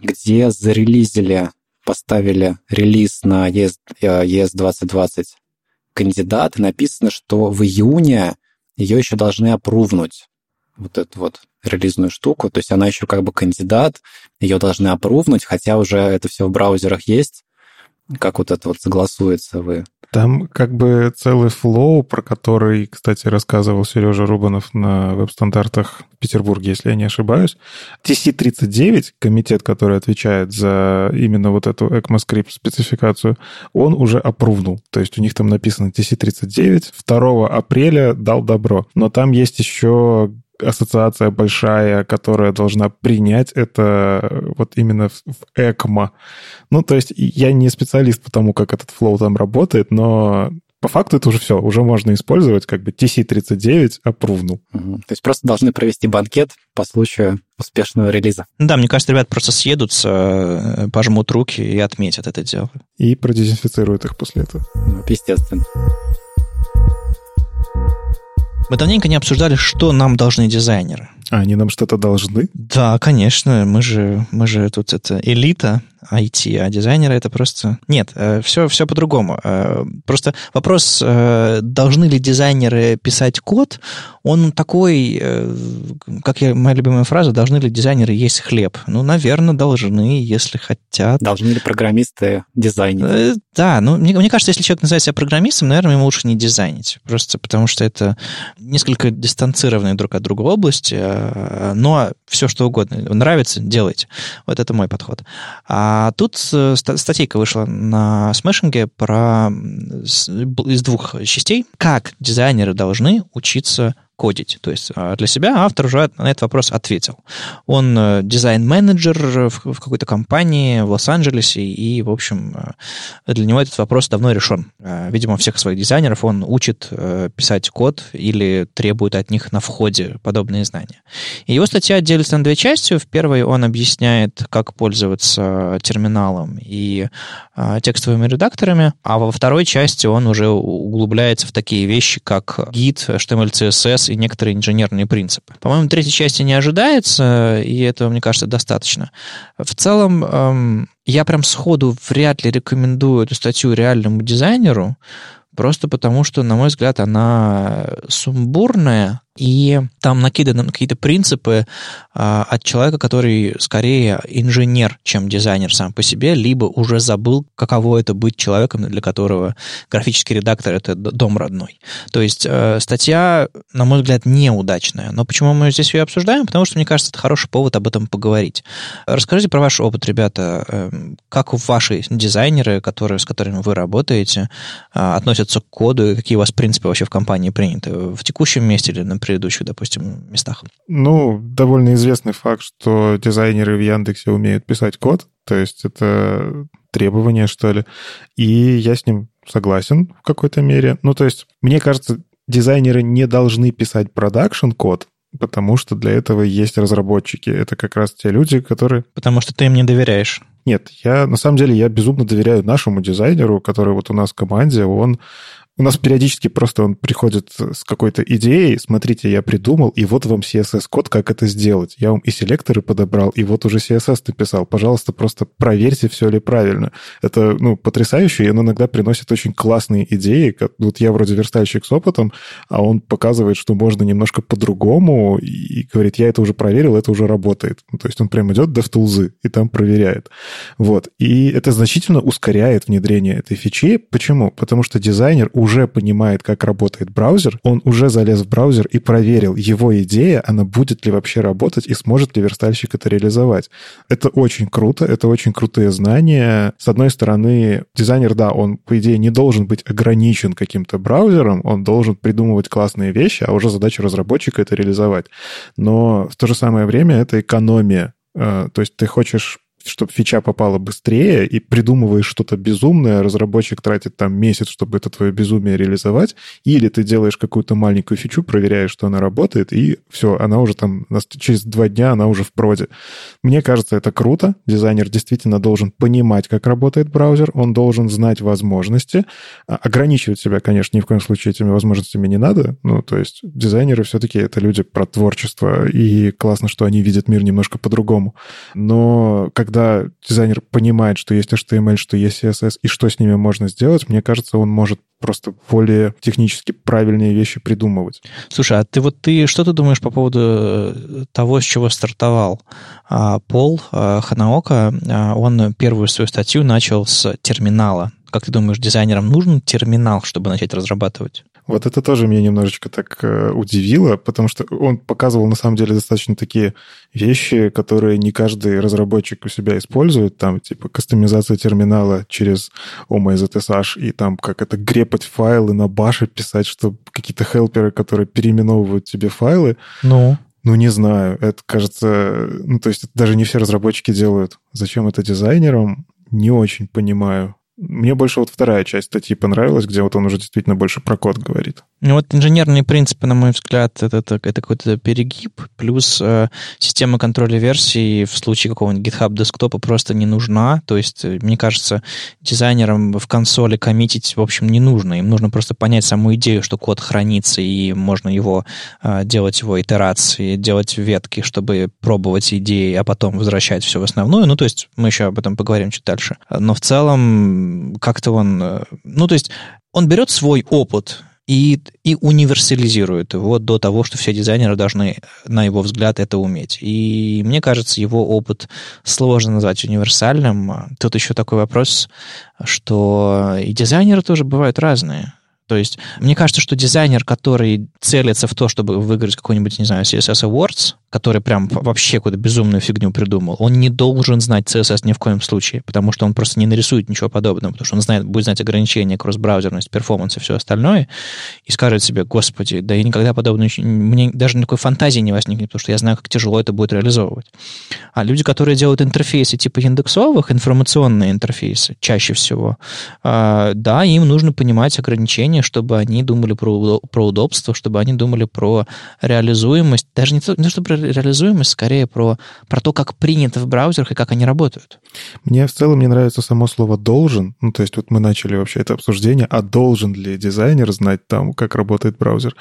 где зарелизили, поставили релиз на ES, ES 2020 кандидат, и написано, что в июне ее еще должны опрувнуть, вот эту вот релизную штуку, то есть она еще как бы кандидат, ее должны опрувнуть, хотя уже это все в браузерах есть, как вот это вот согласуется вы? Там как бы целый флоу, про который, кстати, рассказывал Сережа Рубанов на веб-стандартах в Петербурге, если я не ошибаюсь. TC39, комитет, который отвечает за именно вот эту ECMAScript спецификацию, он уже опрувнул. То есть у них там написано TC39, 2 апреля дал добро. Но там есть еще ассоциация большая, которая должна принять это э, вот именно в, в ECMA. Ну, то есть я не специалист по тому, как этот флоу там работает, но по факту это уже все, уже можно использовать, как бы TC39 опрувнул. Угу. То есть просто должны провести банкет по случаю успешного релиза. Да, мне кажется, ребят просто съедутся, э, пожмут руки и отметят это дело. И продезинфицируют их после этого. Ну, естественно. Мы давненько не обсуждали, что нам должны дизайнеры. А они нам что-то должны? Да, конечно. Мы же, мы же тут это элита IT, а дизайнеры это просто... Нет, все, э, все по-другому. Э, просто вопрос, э, должны ли дизайнеры писать код, он такой, как я, моя любимая фраза, должны ли дизайнеры есть хлеб? Ну, наверное, должны, если хотят. Должны ли программисты дизайнить? Да, ну, мне, мне кажется, если человек называет себя программистом, наверное, ему лучше не дизайнить. Просто потому что это несколько дистанцированные друг от друга области, но все, что угодно. Нравится, делайте. Вот это мой подход. А тут э, статейка вышла на смешинге про из двух частей, как дизайнеры должны учиться кодить. То есть для себя автор уже на этот вопрос ответил. Он дизайн-менеджер в, какой-то компании в Лос-Анджелесе, и, в общем, для него этот вопрос давно решен. Видимо, всех своих дизайнеров он учит писать код или требует от них на входе подобные знания. И его статья делится на две части. В первой он объясняет, как пользоваться терминалом и а, текстовыми редакторами, а во второй части он уже углубляется в такие вещи, как Git, HTML, CSS и некоторые инженерные принципы. По-моему, третьей части не ожидается, и этого, мне кажется, достаточно. В целом, эм, я прям сходу вряд ли рекомендую эту статью реальному дизайнеру, просто потому что, на мой взгляд, она сумбурная, и там накиданы какие-то принципы а, от человека, который скорее инженер, чем дизайнер сам по себе, либо уже забыл, каково это быть человеком, для которого графический редактор — это дом родной. То есть э, статья, на мой взгляд, неудачная. Но почему мы здесь ее обсуждаем? Потому что, мне кажется, это хороший повод об этом поговорить. Расскажите про ваш опыт, ребята. Э, как ваши дизайнеры, которые, с которыми вы работаете, э, относятся к коду, и какие у вас принципы вообще в компании приняты? В текущем месте или, например, предыдущих, допустим, местах? Ну, довольно известный факт, что дизайнеры в Яндексе умеют писать код, то есть это требование, что ли. И я с ним согласен в какой-то мере. Ну, то есть, мне кажется, дизайнеры не должны писать продакшн-код, потому что для этого есть разработчики. Это как раз те люди, которые... Потому что ты им не доверяешь. Нет, я на самом деле я безумно доверяю нашему дизайнеру, который вот у нас в команде, он у нас периодически просто он приходит с какой-то идеей, смотрите, я придумал, и вот вам CSS-код, как это сделать. Я вам и селекторы подобрал, и вот уже CSS написал. Пожалуйста, просто проверьте, все ли правильно. Это, ну, потрясающе, и он иногда приносит очень классные идеи. Вот я вроде верстальщик с опытом, а он показывает, что можно немножко по-другому, и говорит, я это уже проверил, это уже работает. Ну, то есть он прям идет в тулзы и там проверяет. Вот. И это значительно ускоряет внедрение этой фичи. Почему? Потому что дизайнер уже понимает, как работает браузер, он уже залез в браузер и проверил, его идея, она будет ли вообще работать и сможет ли верстальщик это реализовать. Это очень круто, это очень крутые знания. С одной стороны, дизайнер, да, он, по идее, не должен быть ограничен каким-то браузером, он должен придумывать классные вещи, а уже задача разработчика это реализовать. Но в то же самое время это экономия. Э, то есть ты хочешь чтобы фича попала быстрее, и придумываешь что-то безумное, разработчик тратит там месяц, чтобы это твое безумие реализовать, или ты делаешь какую-то маленькую фичу, проверяешь, что она работает, и все, она уже там, через два дня она уже в проде. Мне кажется, это круто. Дизайнер действительно должен понимать, как работает браузер, он должен знать возможности. А, ограничивать себя, конечно, ни в коем случае этими возможностями не надо. Ну, то есть дизайнеры все-таки это люди про творчество, и классно, что они видят мир немножко по-другому. Но когда когда дизайнер понимает, что есть HTML, что есть CSS, и что с ними можно сделать, мне кажется, он может просто более технически правильные вещи придумывать. Слушай, а ты вот ты что ты думаешь по поводу э, того, с чего стартовал а, Пол а, Ханаока? А, он первую свою статью начал с терминала. Как ты думаешь, дизайнерам нужен терминал, чтобы начать разрабатывать? Вот это тоже меня немножечко так э, удивило, потому что он показывал на самом деле достаточно такие вещи, которые не каждый разработчик у себя использует, там типа кастомизация терминала через OMZSH и там как это грепать файлы на баше писать, что какие-то хелперы, которые переименовывают тебе файлы. Ну? Ну, не знаю. Это, кажется... Ну, то есть даже не все разработчики делают. Зачем это дизайнерам? Не очень понимаю. Мне больше вот вторая часть статьи понравилась, где вот он уже действительно больше про код говорит. Ну вот инженерные принципы, на мой взгляд, это, это, это какой-то перегиб, плюс э, система контроля версий в случае какого-нибудь GitHub десктопа просто не нужна. То есть, э, мне кажется, дизайнерам в консоли коммитить, в общем, не нужно. Им нужно просто понять саму идею, что код хранится, и можно его э, делать его итерации, делать ветки, чтобы пробовать идеи, а потом возвращать все в основную. Ну, то есть, мы еще об этом поговорим чуть дальше. Но в целом, как-то он... Э, ну, то есть, он берет свой опыт и, и универсализирует его до того, что все дизайнеры должны, на его взгляд, это уметь. И мне кажется, его опыт сложно назвать универсальным. Тут еще такой вопрос, что и дизайнеры тоже бывают разные. То есть, мне кажется, что дизайнер, который целится в то, чтобы выиграть какой-нибудь, не знаю, CSS Awards, который прям вообще какую-то безумную фигню придумал, он не должен знать CSS ни в коем случае, потому что он просто не нарисует ничего подобного, потому что он знает, будет знать ограничения, кросс-браузерность, перформанс и все остальное, и скажет себе, господи, да я никогда подобное... Мне даже никакой фантазии не возникнет, потому что я знаю, как тяжело это будет реализовывать. А люди, которые делают интерфейсы типа индексовых, информационные интерфейсы, чаще всего, а, да, им нужно понимать ограничения, чтобы они думали про, про удобство, чтобы они думали про реализуемость. Даже не то, не то что про реализуемость, скорее про, про то, как принято в браузерах и как они работают. Мне в целом не нравится само слово «должен». Ну, то есть вот мы начали вообще это обсуждение, а должен ли дизайнер знать там, как работает браузер?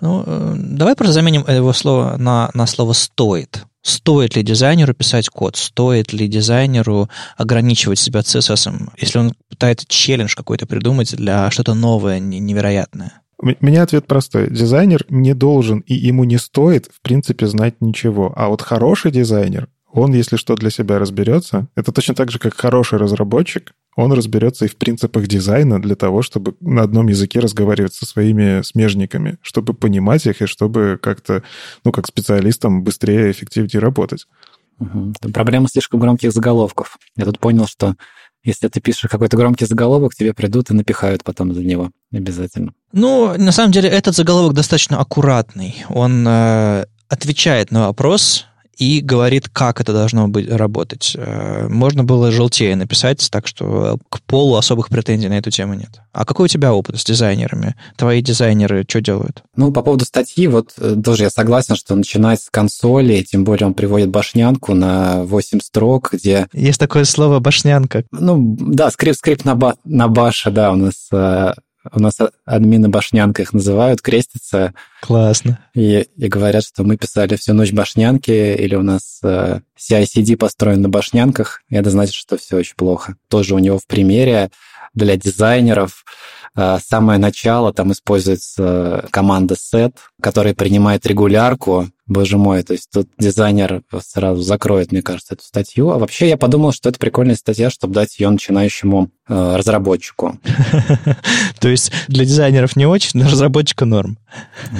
Ну, э, давай просто заменим его слово на, на слово «стоит». Стоит ли дизайнеру писать код? Стоит ли дизайнеру ограничивать себя CSS, если он пытается челлендж какой-то придумать для что-то новое, невероятное? У меня ответ простой. Дизайнер не должен и ему не стоит, в принципе, знать ничего. А вот хороший дизайнер, он, если что, для себя разберется. Это точно так же, как хороший разработчик он разберется и в принципах дизайна для того, чтобы на одном языке разговаривать со своими смежниками, чтобы понимать их и чтобы как-то, ну, как специалистам быстрее и эффективнее работать. Угу. Проблема слишком громких заголовков. Я тут понял, что если ты пишешь какой-то громкий заголовок, тебе придут и напихают потом за него обязательно. Ну, на самом деле, этот заголовок достаточно аккуратный. Он э, отвечает на вопрос, и говорит, как это должно быть работать. Э, можно было желтее написать, так что к полу особых претензий на эту тему нет. А какой у тебя опыт с дизайнерами? Твои дизайнеры что делают? Ну, по поводу статьи, вот э, тоже я согласен, что начинать с консоли, тем более он приводит башнянку на 8 строк, где... Есть такое слово башнянка. Ну, да, скрипт, скрипт на, ба, на баша, да, у нас э, у нас админы башнянка их называют, крестятся. Классно. И, и говорят, что мы писали всю ночь башнянки, или у нас э, CI-CD построен на башнянках, и это значит, что все очень плохо. Тоже у него в примере для дизайнеров э, самое начало, там используется команда set, которая принимает регулярку, Боже мой, то есть тут дизайнер сразу закроет, мне кажется, эту статью. А вообще я подумал, что это прикольная статья, чтобы дать ее начинающему э, разработчику. То есть для дизайнеров не очень, для разработчика норм.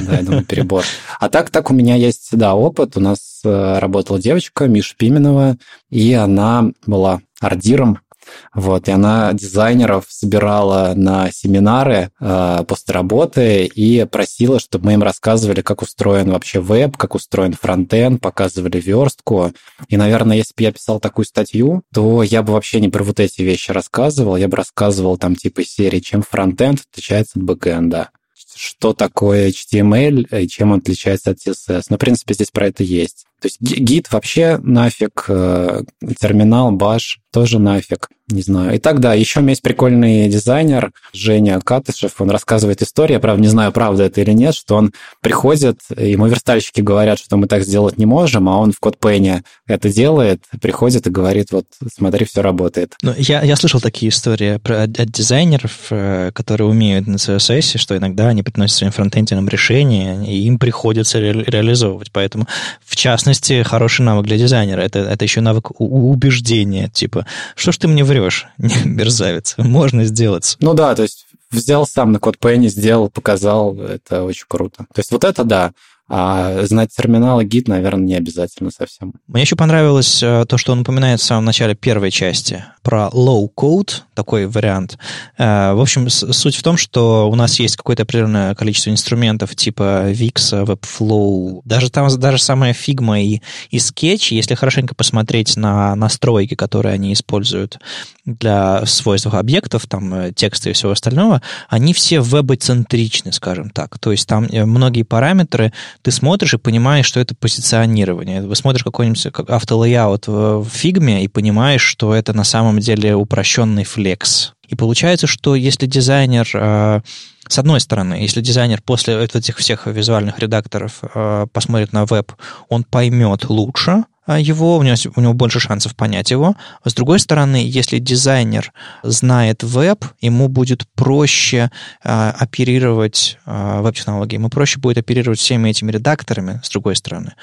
Да, я думаю, перебор. А так, так у меня есть, да, опыт. У нас э, работала девочка, Миша Пименова, и она была ардиром вот, и она дизайнеров собирала на семинары э, после работы и просила, чтобы мы им рассказывали, как устроен вообще веб, как устроен фронтенд, показывали верстку. И, наверное, если бы я писал такую статью, то я бы вообще не про вот эти вещи рассказывал, я бы рассказывал там типа серии, чем фронтенд отличается от бэкэнда что такое HTML и чем он отличается от CSS. Но, в принципе, здесь про это есть. То есть гид вообще нафиг, э, терминал, баш тоже нафиг, не знаю. И так, да, еще есть прикольный дизайнер Женя Катышев, он рассказывает историю, я, правда, не знаю, правда это или нет, что он приходит, ему верстальщики говорят, что мы так сделать не можем, а он в CodePen это делает, приходит и говорит, вот, смотри, все работает. Ну, я, я слышал такие истории про, от дизайнеров, э, которые умеют на CSS, что иногда они приносят своим фронтендерам решения, и им приходится ре, реализовывать. Поэтому, в частности, хороший навык для дизайнера это, это еще навык убеждения, типа, что ж ты мне врешь, мерзавец, можно сделать. Ну да, то есть взял сам на код Penny, сделал, показал, это очень круто. То есть вот это да, а знать терминалы гид, наверное, не обязательно совсем. Мне еще понравилось э, то, что он упоминает в самом начале первой части про low code, такой вариант. Э, в общем, суть в том, что у нас есть какое-то определенное количество инструментов типа Wix, Webflow, даже там даже самая Figma и, и Sketch, если хорошенько посмотреть на настройки, которые они используют для свойств объектов, там э, текста и всего остального, они все вебоцентричны, скажем так. То есть там многие параметры ты смотришь и понимаешь, что это позиционирование. Вы смотришь какой-нибудь автолейаут в фигме и понимаешь, что это на самом деле упрощенный флекс. И получается, что если дизайнер э, с одной стороны, если дизайнер после этих всех визуальных редакторов э, посмотрит на веб, он поймет лучше, а, его, у него, у него больше шансов понять его. С другой стороны, если дизайнер знает веб, ему будет проще э, оперировать э, веб-технологии, ему проще будет оперировать всеми этими редакторами, с другой стороны.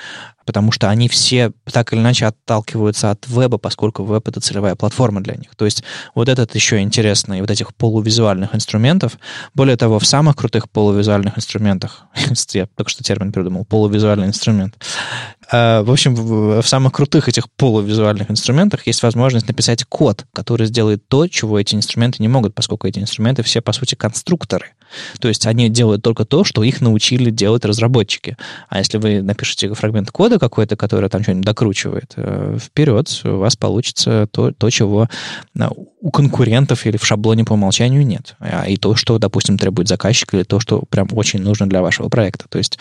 потому что они все так или иначе отталкиваются от веба, поскольку веб — это целевая платформа для них. То есть вот этот еще интересный, вот этих полувизуальных инструментов. Более того, в самых крутых полувизуальных инструментах, я только что термин придумал, полувизуальный инструмент, в общем, в самых крутых этих полувизуальных инструментах есть возможность написать код, который сделает то, чего эти инструменты не могут, поскольку эти инструменты все, по сути, конструкторы. То есть они делают только то, что их научили делать разработчики. А если вы напишете фрагмент кода какой-то, который там что-нибудь докручивает, э, вперед, у вас получится то, то, чего э, у конкурентов или в шаблоне по умолчанию нет. А и то, что, допустим, требует заказчик, или то, что прям очень нужно для вашего проекта. То есть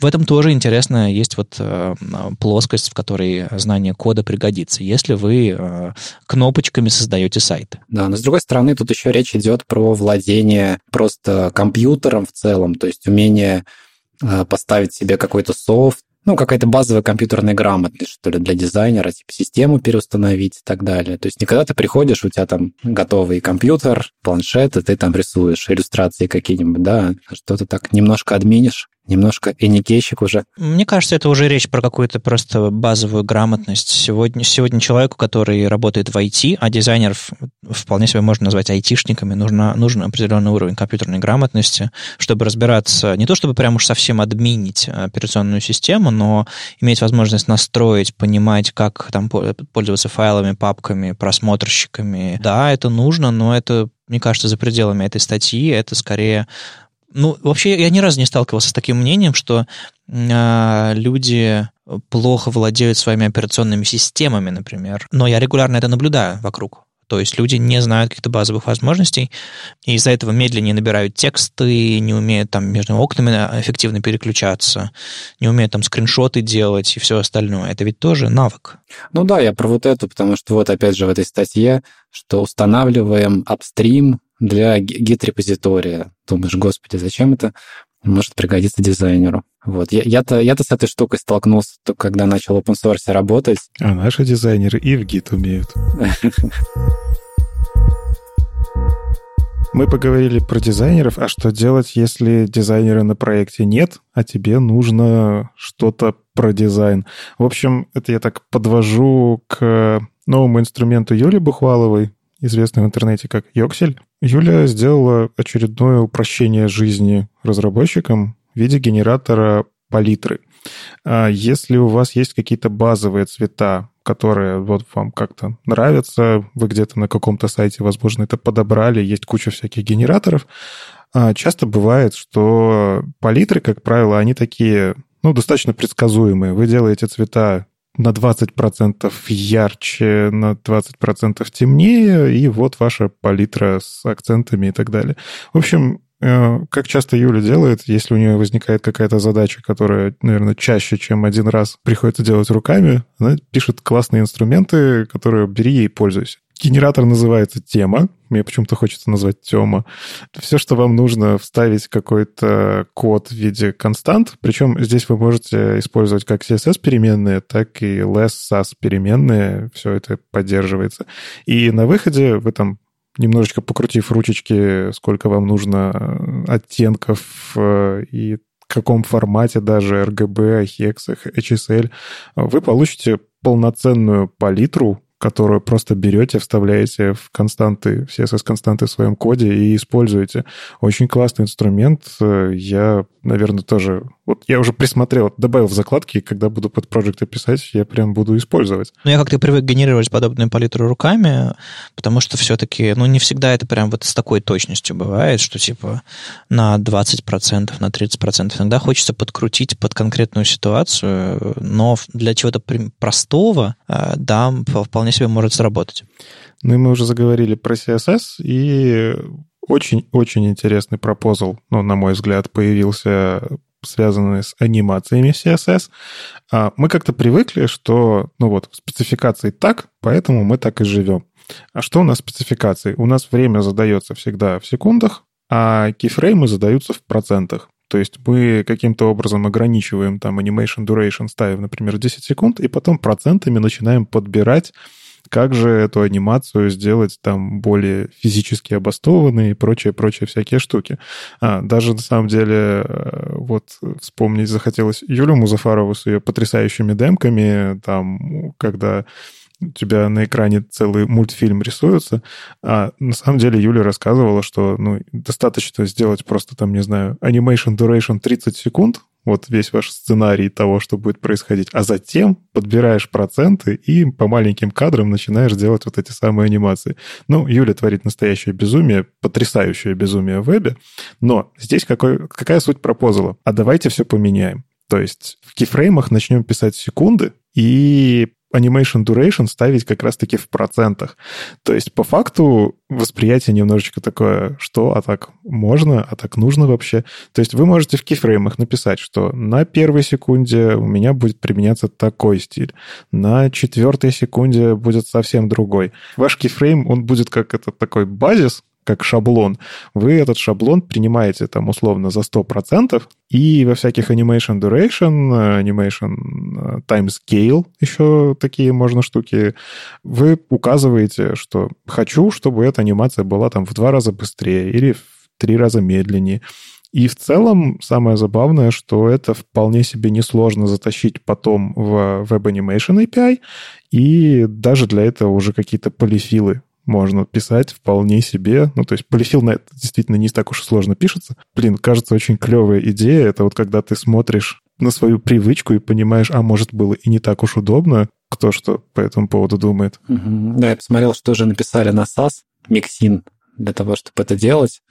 в этом тоже интересно, есть вот э, плоскость, в которой знание кода пригодится, если вы кнопочками создаете сайты. Да, но с другой стороны, тут еще речь идет про владение просто компьютером в целом, то есть умение э, поставить себе какой-то софт, ну, какая-то базовая компьютерная грамотность, что ли, для дизайнера, типа систему переустановить и так далее. То есть не когда ты приходишь, у тебя там готовый компьютер, планшет, и ты там рисуешь иллюстрации какие-нибудь, да, что-то так немножко админишь, немножко эникейщик уже. Мне кажется, это уже речь про какую-то просто базовую грамотность. Сегодня, сегодня человеку, который работает в IT, а дизайнеров вполне себе можно назвать айтишниками, нужно, нужен определенный уровень компьютерной грамотности, чтобы разбираться, не то чтобы прям уж совсем админить операционную систему, но иметь возможность настроить, понимать, как там пользоваться файлами, папками, просмотрщиками. Да, это нужно, но это мне кажется, за пределами этой статьи это скорее ну, вообще, я ни разу не сталкивался с таким мнением, что э, люди плохо владеют своими операционными системами, например. Но я регулярно это наблюдаю вокруг. То есть люди не знают каких-то базовых возможностей, и из-за этого медленнее набирают тексты, не умеют там между окнами эффективно переключаться, не умеют там скриншоты делать и все остальное. Это ведь тоже навык. Ну да, я про вот это, потому что вот опять же в этой статье, что устанавливаем апстрим для гид-репозитория. Думаешь, господи, зачем это? Может пригодиться дизайнеру. Вот. Я, я-то, я-то с этой штукой столкнулся только когда начал open source работать. А наши дизайнеры и в гид умеют. Мы поговорили про дизайнеров, а что делать, если дизайнера на проекте нет, а тебе нужно что-то про дизайн? В общем, это я так подвожу к новому инструменту Юли Бухваловой, известный в интернете как Йоксель. Юля сделала очередное упрощение жизни разработчикам в виде генератора палитры. А если у вас есть какие-то базовые цвета, которые вот вам как-то нравятся, вы где-то на каком-то сайте, возможно, это подобрали, есть куча всяких генераторов, а часто бывает, что палитры, как правило, они такие, ну, достаточно предсказуемые. Вы делаете цвета на 20% ярче, на 20% темнее, и вот ваша палитра с акцентами и так далее. В общем, э, как часто Юля делает, если у нее возникает какая-то задача, которая, наверное, чаще, чем один раз приходится делать руками, она пишет классные инструменты, которые бери и пользуйся. Генератор называется тема. Мне почему-то хочется назвать тема. Все, что вам нужно, вставить какой-то код в виде констант. Причем здесь вы можете использовать как CSS переменные, так и less SAS переменные. Все это поддерживается. И на выходе вы там немножечко покрутив ручечки, сколько вам нужно оттенков э, и в каком формате даже RGB, HEX, HSL, вы получите полноценную палитру которую просто берете, вставляете в константы, в CSS-константы в своем коде и используете. Очень классный инструмент. Я, наверное, тоже... Вот я уже присмотрел, добавил в закладки, и когда буду под проекты писать, я прям буду использовать. Ну, я как-то привык генерировать подобные палитры руками, потому что все-таки, ну, не всегда это прям вот с такой точностью бывает, что типа на 20%, на 30%. Иногда хочется подкрутить под конкретную ситуацию, но для чего-то простого, э, да, вполне вполне себе может сработать. Ну и мы уже заговорили про CSS, и очень-очень интересный пропозал, ну, на мой взгляд, появился связанный с анимациями CSS. А мы как-то привыкли, что, ну вот, спецификации так, поэтому мы так и живем. А что у нас спецификации? У нас время задается всегда в секундах, а кейфреймы задаются в процентах. То есть мы каким-то образом ограничиваем там animation duration, ставим, например, 10 секунд, и потом процентами начинаем подбирать как же эту анимацию сделать там более физически обоснованной и прочее-прочее всякие штуки. А, даже на самом деле э, вот вспомнить захотелось Юлю Музафарову с ее потрясающими демками, там, когда у тебя на экране целый мультфильм рисуется, а на самом деле Юля рассказывала, что ну, достаточно сделать просто там, не знаю, animation duration 30 секунд, вот весь ваш сценарий того, что будет происходить, а затем подбираешь проценты и по маленьким кадрам начинаешь делать вот эти самые анимации. Ну, Юля творит настоящее безумие, потрясающее безумие в вебе, но здесь какой, какая суть пропозала? А давайте все поменяем. То есть в кейфреймах начнем писать секунды, и animation duration ставить как раз-таки в процентах. То есть по факту восприятие немножечко такое, что, а так можно, а так нужно вообще. То есть вы можете в кейфреймах написать, что на первой секунде у меня будет применяться такой стиль, на четвертой секунде будет совсем другой. Ваш кейфрейм, он будет как этот такой базис, как шаблон, вы этот шаблон принимаете там условно за 100%, и во всяких animation duration, animation э, time scale, еще такие можно штуки, вы указываете, что хочу, чтобы эта анимация была там в два раза быстрее или в три раза медленнее. И в целом самое забавное, что это вполне себе несложно затащить потом в Web Animation API, и даже для этого уже какие-то полифилы можно писать вполне себе. Ну, то есть полифил это действительно не так уж и сложно пишется. Блин, кажется, очень клевая идея. Это вот когда ты смотришь на свою привычку и понимаешь, а может было и не так уж удобно, кто что по этому поводу думает. Угу. Да, я посмотрел, что уже написали на SAS, Миксин, для того, чтобы это делать.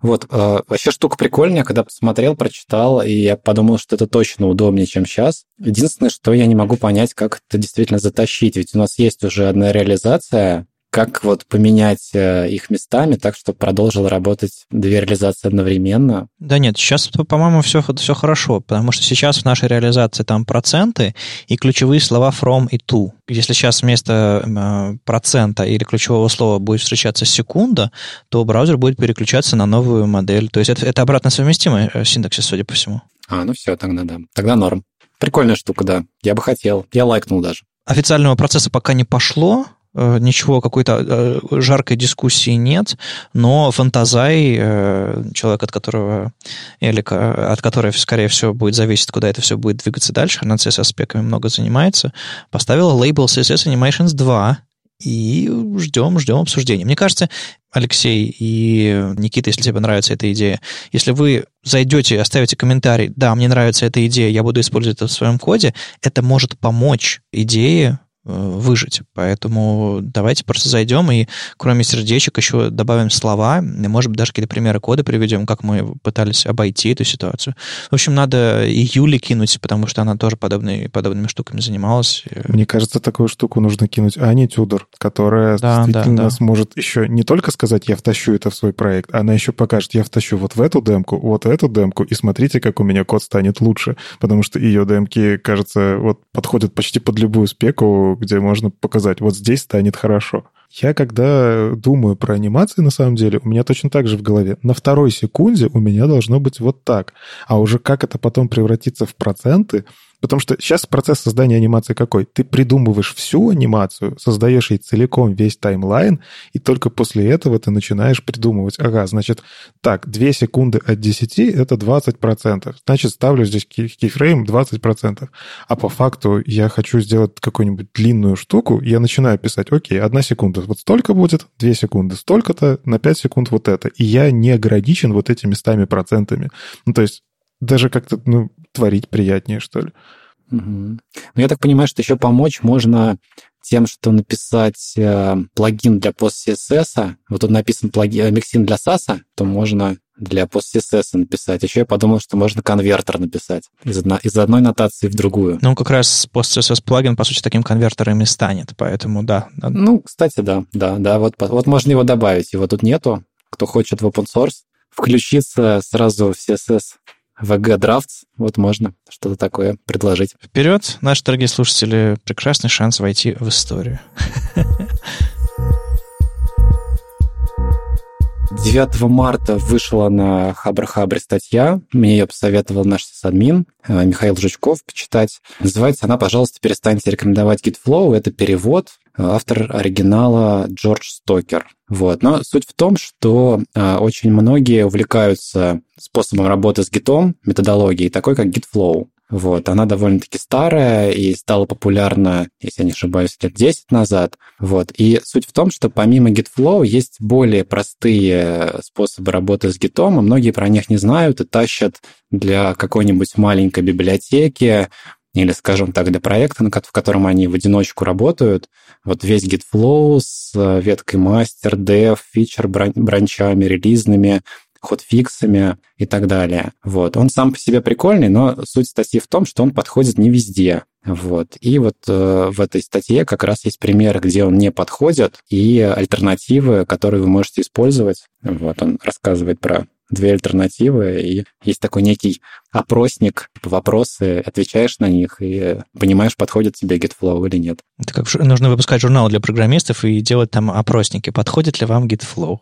Вот, э, вообще штука прикольная, когда посмотрел, прочитал, и я подумал, что это точно удобнее, чем сейчас. Единственное, что я не могу понять, как это действительно затащить, ведь у нас есть уже одна реализация, как вот поменять э, их местами так, чтобы продолжила работать две реализации одновременно? Да нет, сейчас, по-моему, все, все хорошо, потому что сейчас в нашей реализации там проценты и ключевые слова from и to. Если сейчас вместо э, процента или ключевого слова будет встречаться секунда, то браузер будет переключаться на новую модель. То есть это, это обратно совместимый э, синтаксис, судя по всему. А, ну все, тогда да. Тогда норм. Прикольная штука, да. Я бы хотел. Я лайкнул даже. Официального процесса пока не пошло, ничего, какой-то э, жаркой дискуссии нет, но Фантазай, э, человек, от которого, или от которой, скорее всего, будет зависеть, куда это все будет двигаться дальше, она CSS-спеками много занимается, поставила лейбл CSS Animations 2, и ждем, ждем обсуждения. Мне кажется, Алексей и Никита, если тебе нравится эта идея, если вы зайдете, оставите комментарий, да, мне нравится эта идея, я буду использовать это в своем коде, это может помочь идее Э, выжить. Поэтому давайте просто зайдем и кроме сердечек еще добавим слова, и, может быть, даже какие-то примеры кода приведем, как мы пытались обойти эту ситуацию. В общем, надо и Юли кинуть, потому что она тоже подобной, подобными штуками занималась. Мне кажется, такую штуку нужно кинуть Ане Тюдор, которая да, действительно да, да. сможет еще не только сказать, я втащу это в свой проект, она еще покажет, я втащу вот в эту демку, вот эту демку, и смотрите, как у меня код станет лучше, потому что ее демки, кажется, вот подходят почти под любую спеку, где можно показать, вот здесь станет хорошо. Я когда думаю про анимации, на самом деле, у меня точно так же в голове. На второй секунде у меня должно быть вот так. А уже как это потом превратится в проценты, Потому что сейчас процесс создания анимации какой? Ты придумываешь всю анимацию, создаешь ей целиком весь таймлайн, и только после этого ты начинаешь придумывать. Ага, значит, так, 2 секунды от 10 — это 20%. Значит, ставлю здесь кейфрейм 20%. А по факту я хочу сделать какую-нибудь длинную штуку, я начинаю писать, окей, одна секунда вот столько будет, 2 секунды столько-то, на 5 секунд вот это. И я не ограничен вот этими местами процентами. Ну, то есть даже как-то, ну, творить приятнее, что ли. Угу. Ну, я так понимаю, что еще помочь можно тем, что написать э, плагин для PostCSS. Вот тут написан плагин, э, миксин для SAS, то можно для PostCSS написать. Еще я подумал, что можно конвертер написать из, одно, из одной нотации в другую. Ну, как раз PostCSS плагин, по сути, таким конвертером и станет, поэтому да. Ну, кстати, да, да, да, вот, вот можно его добавить. Его тут нету. Кто хочет в open source, включиться сразу в CSS VG Drafts, вот можно что-то такое предложить. Вперед, наши дорогие слушатели, прекрасный шанс войти в историю. 9 марта вышла на Хабр-Хабре статья. Мне ее посоветовал наш сисадмин э, Михаил Жучков почитать. Называется она «Пожалуйста, перестаньте рекомендовать GitFlow». Это перевод автор оригинала Джордж Стокер. Вот. Но суть в том, что а, очень многие увлекаются способом работы с гитом, методологией, такой как GitFlow. Вот, она довольно-таки старая и стала популярна, если я не ошибаюсь, лет 10 назад. Вот, и суть в том, что помимо GitFlow есть более простые способы работы с гитом, и многие про них не знают и тащат для какой-нибудь маленькой библиотеки или, скажем так, для проекта, в котором они в одиночку работают, вот весь GitFlow с э, веткой мастер, dev, фичер, бранчами, релизными, ходфиксами и так далее. Вот. Он сам по себе прикольный, но суть статьи в том, что он подходит не везде. Вот. И вот э, в этой статье как раз есть примеры, где он не подходит, и альтернативы, которые вы можете использовать. Вот он рассказывает про две альтернативы, и есть такой некий опросник, вопросы, отвечаешь на них и понимаешь, подходит тебе GitFlow или нет. Это как нужно выпускать журнал для программистов и делать там опросники. Подходит ли вам GitFlow?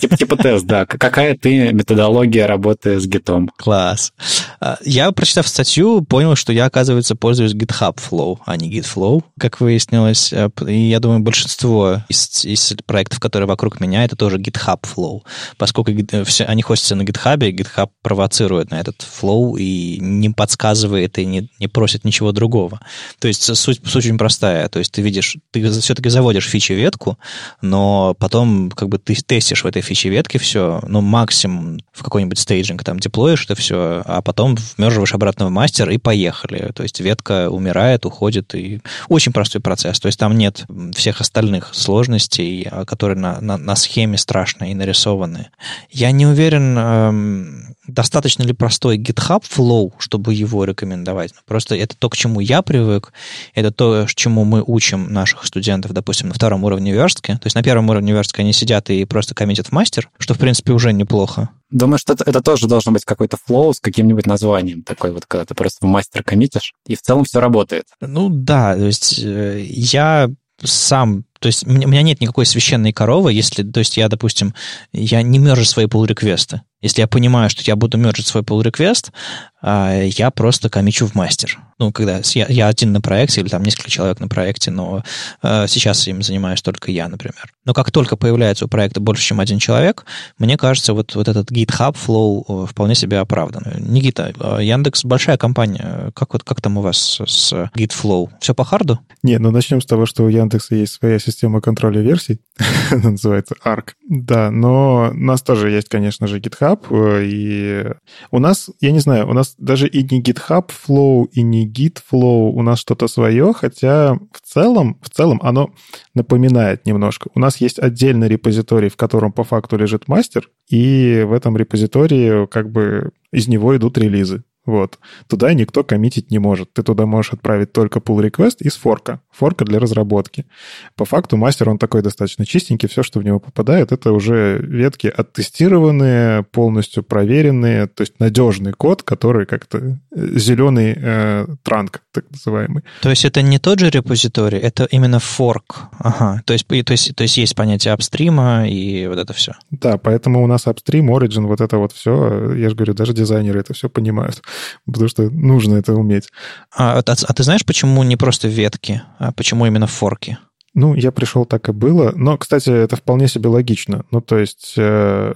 Типа, типа тест, да. Какая ты методология работы с гитом? Класс. А, я, прочитав статью, понял, что я, оказывается, пользуюсь GitHub Flow, а не GitFlow, как выяснилось. А, и я думаю, большинство из, из проектов, которые вокруг меня, это тоже GitHub Flow. Поскольку все, они хостятся на GitHub, GitHub провоцирует на этот Flow и не подсказывает, и не, не просит ничего другого. То есть суть, суть очень простая. То есть ты видишь, ты все-таки заводишь фичи-ветку, но потом как бы ты тестишь в этой фичи-ветке все, ну, максимум в какой-нибудь стейджинг там деплоишь это все, а потом вмерживаешь обратно в мастер и поехали. То есть ветка умирает, уходит, и очень простой процесс. То есть там нет всех остальных сложностей, а, которые на, на, на схеме страшно и нарисованы. Я не уверен, эм, достаточно ли простой GitHub Flow, чтобы его рекомендовать. Просто это то, к чему я привык, это то, чему мы учим наших студентов, допустим, на втором уровне верстки. То есть на первом уровне верстки они сидят и просто коммитят в мастер, что, в принципе, уже неплохо. Думаю, что это, это тоже должен быть какой-то флоу с каким-нибудь названием, такой вот, когда ты просто в мастер коммитишь, и в целом все работает. Ну да, то есть э, я сам то есть у меня нет никакой священной коровы, если, то есть я, допустим, я не мержу свои pull реквесты Если я понимаю, что я буду мержить свой pull request, а, я просто комичу в мастер. Ну, когда я, я один на проекте или там несколько человек на проекте, но э, сейчас им занимаюсь только я, например. Но как только появляется у проекта больше, чем один человек, мне кажется, вот, вот этот GitHub Flow вполне себе оправдан. Никита, Яндекс большая компания. Как, вот, как там у вас с GitFlow? Все по харду? Не, ну начнем с того, что у Яндекса есть своя система контроля версий. Называется ARC. Да, но у нас тоже есть, конечно же, GitHub. И у нас, я не знаю, у нас даже и не GitHub Flow, и не Git Flow, у нас что-то свое, хотя в целом, в целом оно напоминает немножко. У нас есть отдельный репозиторий, в котором по факту лежит мастер, и в этом репозитории как бы из него идут релизы. Вот. Туда никто коммитить не может. Ты туда можешь отправить только pull request из форка. Форка для разработки. По факту мастер, он такой достаточно чистенький. Все, что в него попадает, это уже ветки оттестированные, полностью проверенные, то есть надежный код, который как-то э, зеленый э, транк, так называемый. То есть это не тот же репозиторий, это именно форк. Ага. То есть, то есть, то есть есть понятие апстрима и вот это все. Да, поэтому у нас апстрим, origin, вот это вот все, я же говорю, даже дизайнеры это все понимают потому что нужно это уметь. А, а, а ты знаешь, почему не просто ветки, а почему именно форки? Ну, я пришел, так и было. Но, кстати, это вполне себе логично. Ну, то есть э,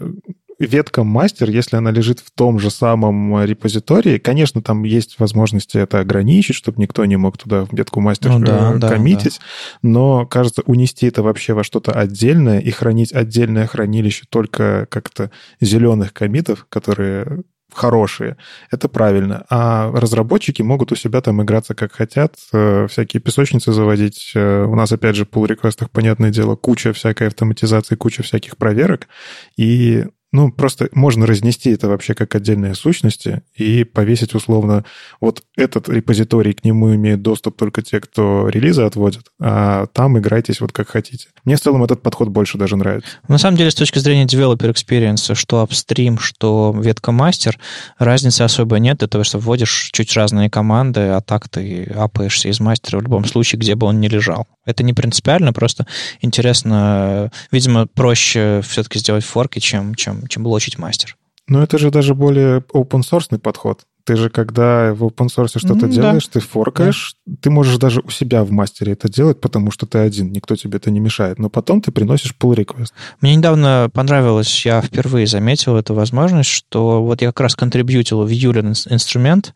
ветка мастер, если она лежит в том же самом репозитории, конечно, там есть возможности это ограничить, чтобы никто не мог туда в ветку мастер ну, да, э, коммитить, да. но, кажется, унести это вообще во что-то отдельное и хранить отдельное хранилище только как-то зеленых комитов, которые хорошие, это правильно. А разработчики могут у себя там играться как хотят, э, всякие песочницы заводить. Э, у нас, опять же, в pull реквестах понятное дело, куча всякой автоматизации, куча всяких проверок. И ну, просто можно разнести это вообще как отдельные сущности и повесить условно вот этот репозиторий, к нему имеют доступ только те, кто релизы отводят, а там играйтесь вот как хотите. Мне в целом этот подход больше даже нравится. На самом деле, с точки зрения developer experience, что upstream, что ветка мастер, разницы особо нет. Это что вводишь чуть разные команды, а так ты апаешься из мастера в любом случае, где бы он ни лежал. Это не принципиально, просто интересно, видимо, проще все-таки сделать форки, чем, чем, чем блочить мастер. Но это же даже более open source подход. Ты же, когда в open source что-то mm, делаешь, да. ты форкаешь, да. ты можешь даже у себя в мастере это делать, потому что ты один, никто тебе это не мешает. Но потом ты приносишь pull request. Мне недавно понравилось, я впервые заметил эту возможность, что вот я как раз контрибьютил в Юлин инструмент,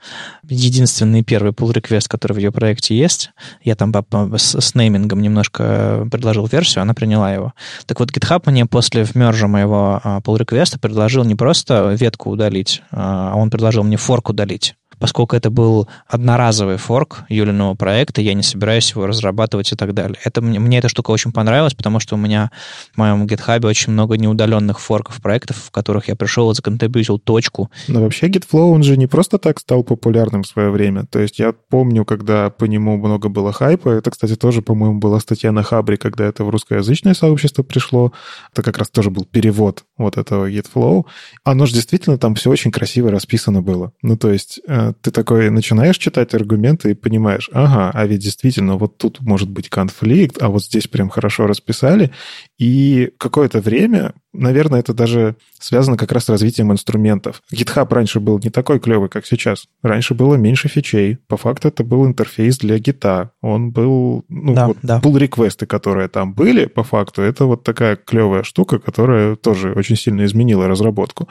единственный первый pull request, который в ее проекте есть. Я там с, с неймингом немножко предложил версию, она приняла его. Так вот, GitHub мне после вмержа моего а, pull request предложил не просто ветку удалить, а он предложил мне форк удалить поскольку это был одноразовый форк Юлиного проекта, я не собираюсь его разрабатывать и так далее. Это, мне эта штука очень понравилась, потому что у меня в моем GitHub очень много неудаленных форков проектов, в которых я пришел и законтрибьютил точку. Но вообще GitFlow, он же не просто так стал популярным в свое время. То есть я помню, когда по нему много было хайпа, это, кстати, тоже, по-моему, была статья на Хабре, когда это в русскоязычное сообщество пришло. Это как раз тоже был перевод вот этого GitFlow. Оно же действительно там все очень красиво расписано было. Ну, то есть э, ты такой начинаешь читать аргументы и понимаешь, ага, а ведь действительно вот тут может быть конфликт, а вот здесь прям хорошо расписали. И какое-то время Наверное, это даже связано как раз с развитием инструментов. GitHub раньше был не такой клевый, как сейчас. Раньше было меньше фичей. По факту это был интерфейс для гита. Он был... Ну, да, вот да. pull-реквесты, которые там были, по факту, это вот такая клевая штука, которая тоже очень сильно изменила разработку.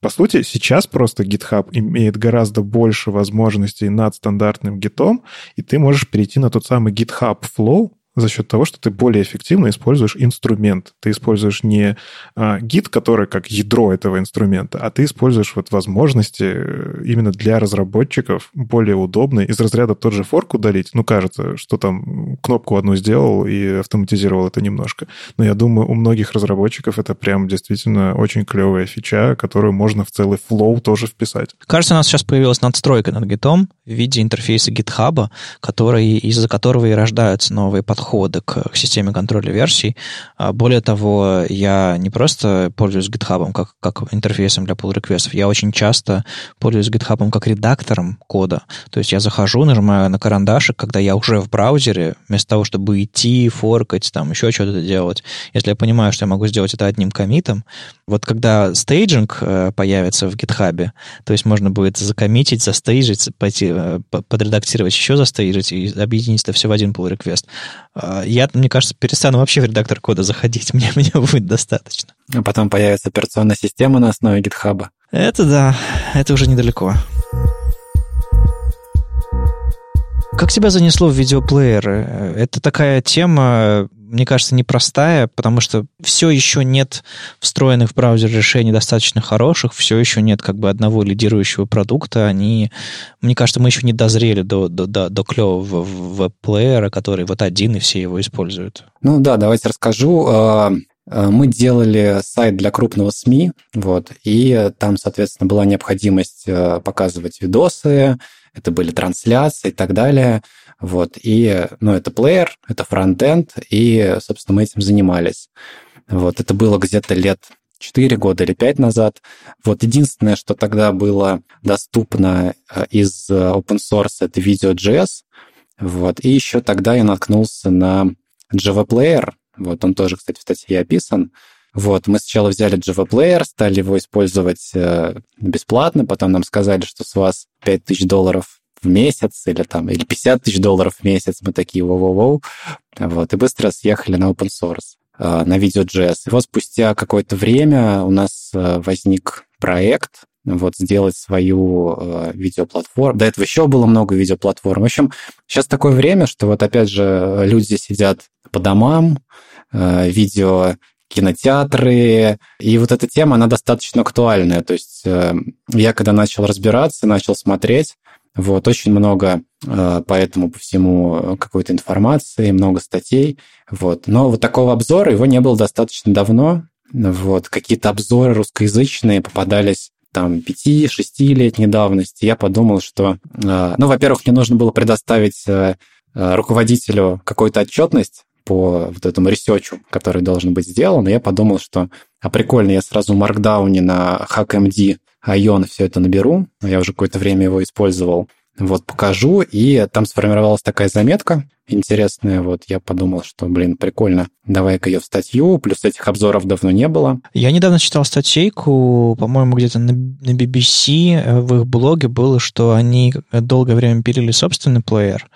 По сути, сейчас просто GitHub имеет гораздо больше возможностей над стандартным гитом, и ты можешь перейти на тот самый GitHub Flow, за счет того, что ты более эффективно используешь инструмент. Ты используешь не а, гид, который как ядро этого инструмента, а ты используешь вот возможности э, именно для разработчиков более удобные. Из разряда тот же форк удалить, ну, кажется, что там кнопку одну сделал и автоматизировал это немножко. Но я думаю, у многих разработчиков это прям действительно очень клевая фича, которую можно в целый флоу тоже вписать. Кажется, у нас сейчас появилась надстройка над гитом в виде интерфейса GitHub, который, из-за которого и рождаются новые подходы подхода к, к системе контроля версий. А, более того, я не просто пользуюсь GitHub как, как интерфейсом для pull реквестов я очень часто пользуюсь GitHub как редактором кода. То есть я захожу, нажимаю на карандашик, когда я уже в браузере, вместо того, чтобы идти, форкать, там еще что-то делать. Если я понимаю, что я могу сделать это одним комитом, вот когда стейджинг э, появится в GitHub, то есть можно будет закоммитить, застейджить, пойти э, подредактировать еще застейджить и объединить это все в один pull request. А, я, мне кажется, перестану вообще в редактор кода заходить. Мне, мне будет достаточно. А потом появится операционная система на основе GitHub. Это да, это уже недалеко. Как тебя занесло в видеоплееры? Это такая тема, мне кажется, непростая, потому что все еще нет встроенных в браузер решений достаточно хороших, все еще нет как бы одного лидирующего продукта. Они, мне кажется, мы еще не дозрели до, до, до, до клевого веб-плеера, который вот один, и все его используют. Ну да, давайте расскажу. А, а, мы делали сайт для крупного СМИ, вот, и там, соответственно, была необходимость а, показывать видосы, это были трансляции и так далее. Вот. И, ну, это плеер, это фронтенд, и, собственно, мы этим занимались. Вот. Это было где-то лет 4 года или 5 назад. Вот единственное, что тогда было доступно э, из open source, это Video.js. Вот. И еще тогда я наткнулся на Java Player. Вот он тоже, кстати, в статье описан. Вот, мы сначала взяли Java Player, стали его использовать э, бесплатно, потом нам сказали, что с вас 5000 долларов в месяц или там, или 50 тысяч долларов в месяц. Мы такие, воу-воу-воу. Вот, и быстро съехали на open source, э, на Video.js. И вот спустя какое-то время у нас э, возник проект, вот, сделать свою э, видеоплатформу. До этого еще было много видеоплатформ. В общем, сейчас такое время, что вот опять же люди сидят по домам, э, видео кинотеатры. И вот эта тема, она достаточно актуальная. То есть э, я когда начал разбираться, начал смотреть, вот, очень много э, по этому, по всему какой-то информации, много статей. Вот. Но вот такого обзора его не было достаточно давно. Вот. Какие-то обзоры русскоязычные попадались там 5-6-летней давности. Я подумал, что, э, ну, во-первых, мне нужно было предоставить руководителю какую-то отчетность по вот этому ресерчу, который должен быть сделан, и я подумал, что а прикольно, я сразу в Markdown на HackMD Ion все это наберу, я уже какое-то время его использовал, вот, покажу, и там сформировалась такая заметка, интересная. Вот я подумал, что, блин, прикольно. Давай-ка ее в статью. Плюс этих обзоров давно не было. Я недавно читал статейку, по-моему, где-то на, на BBC э, в их блоге было, что они долгое время пилили собственный плеер,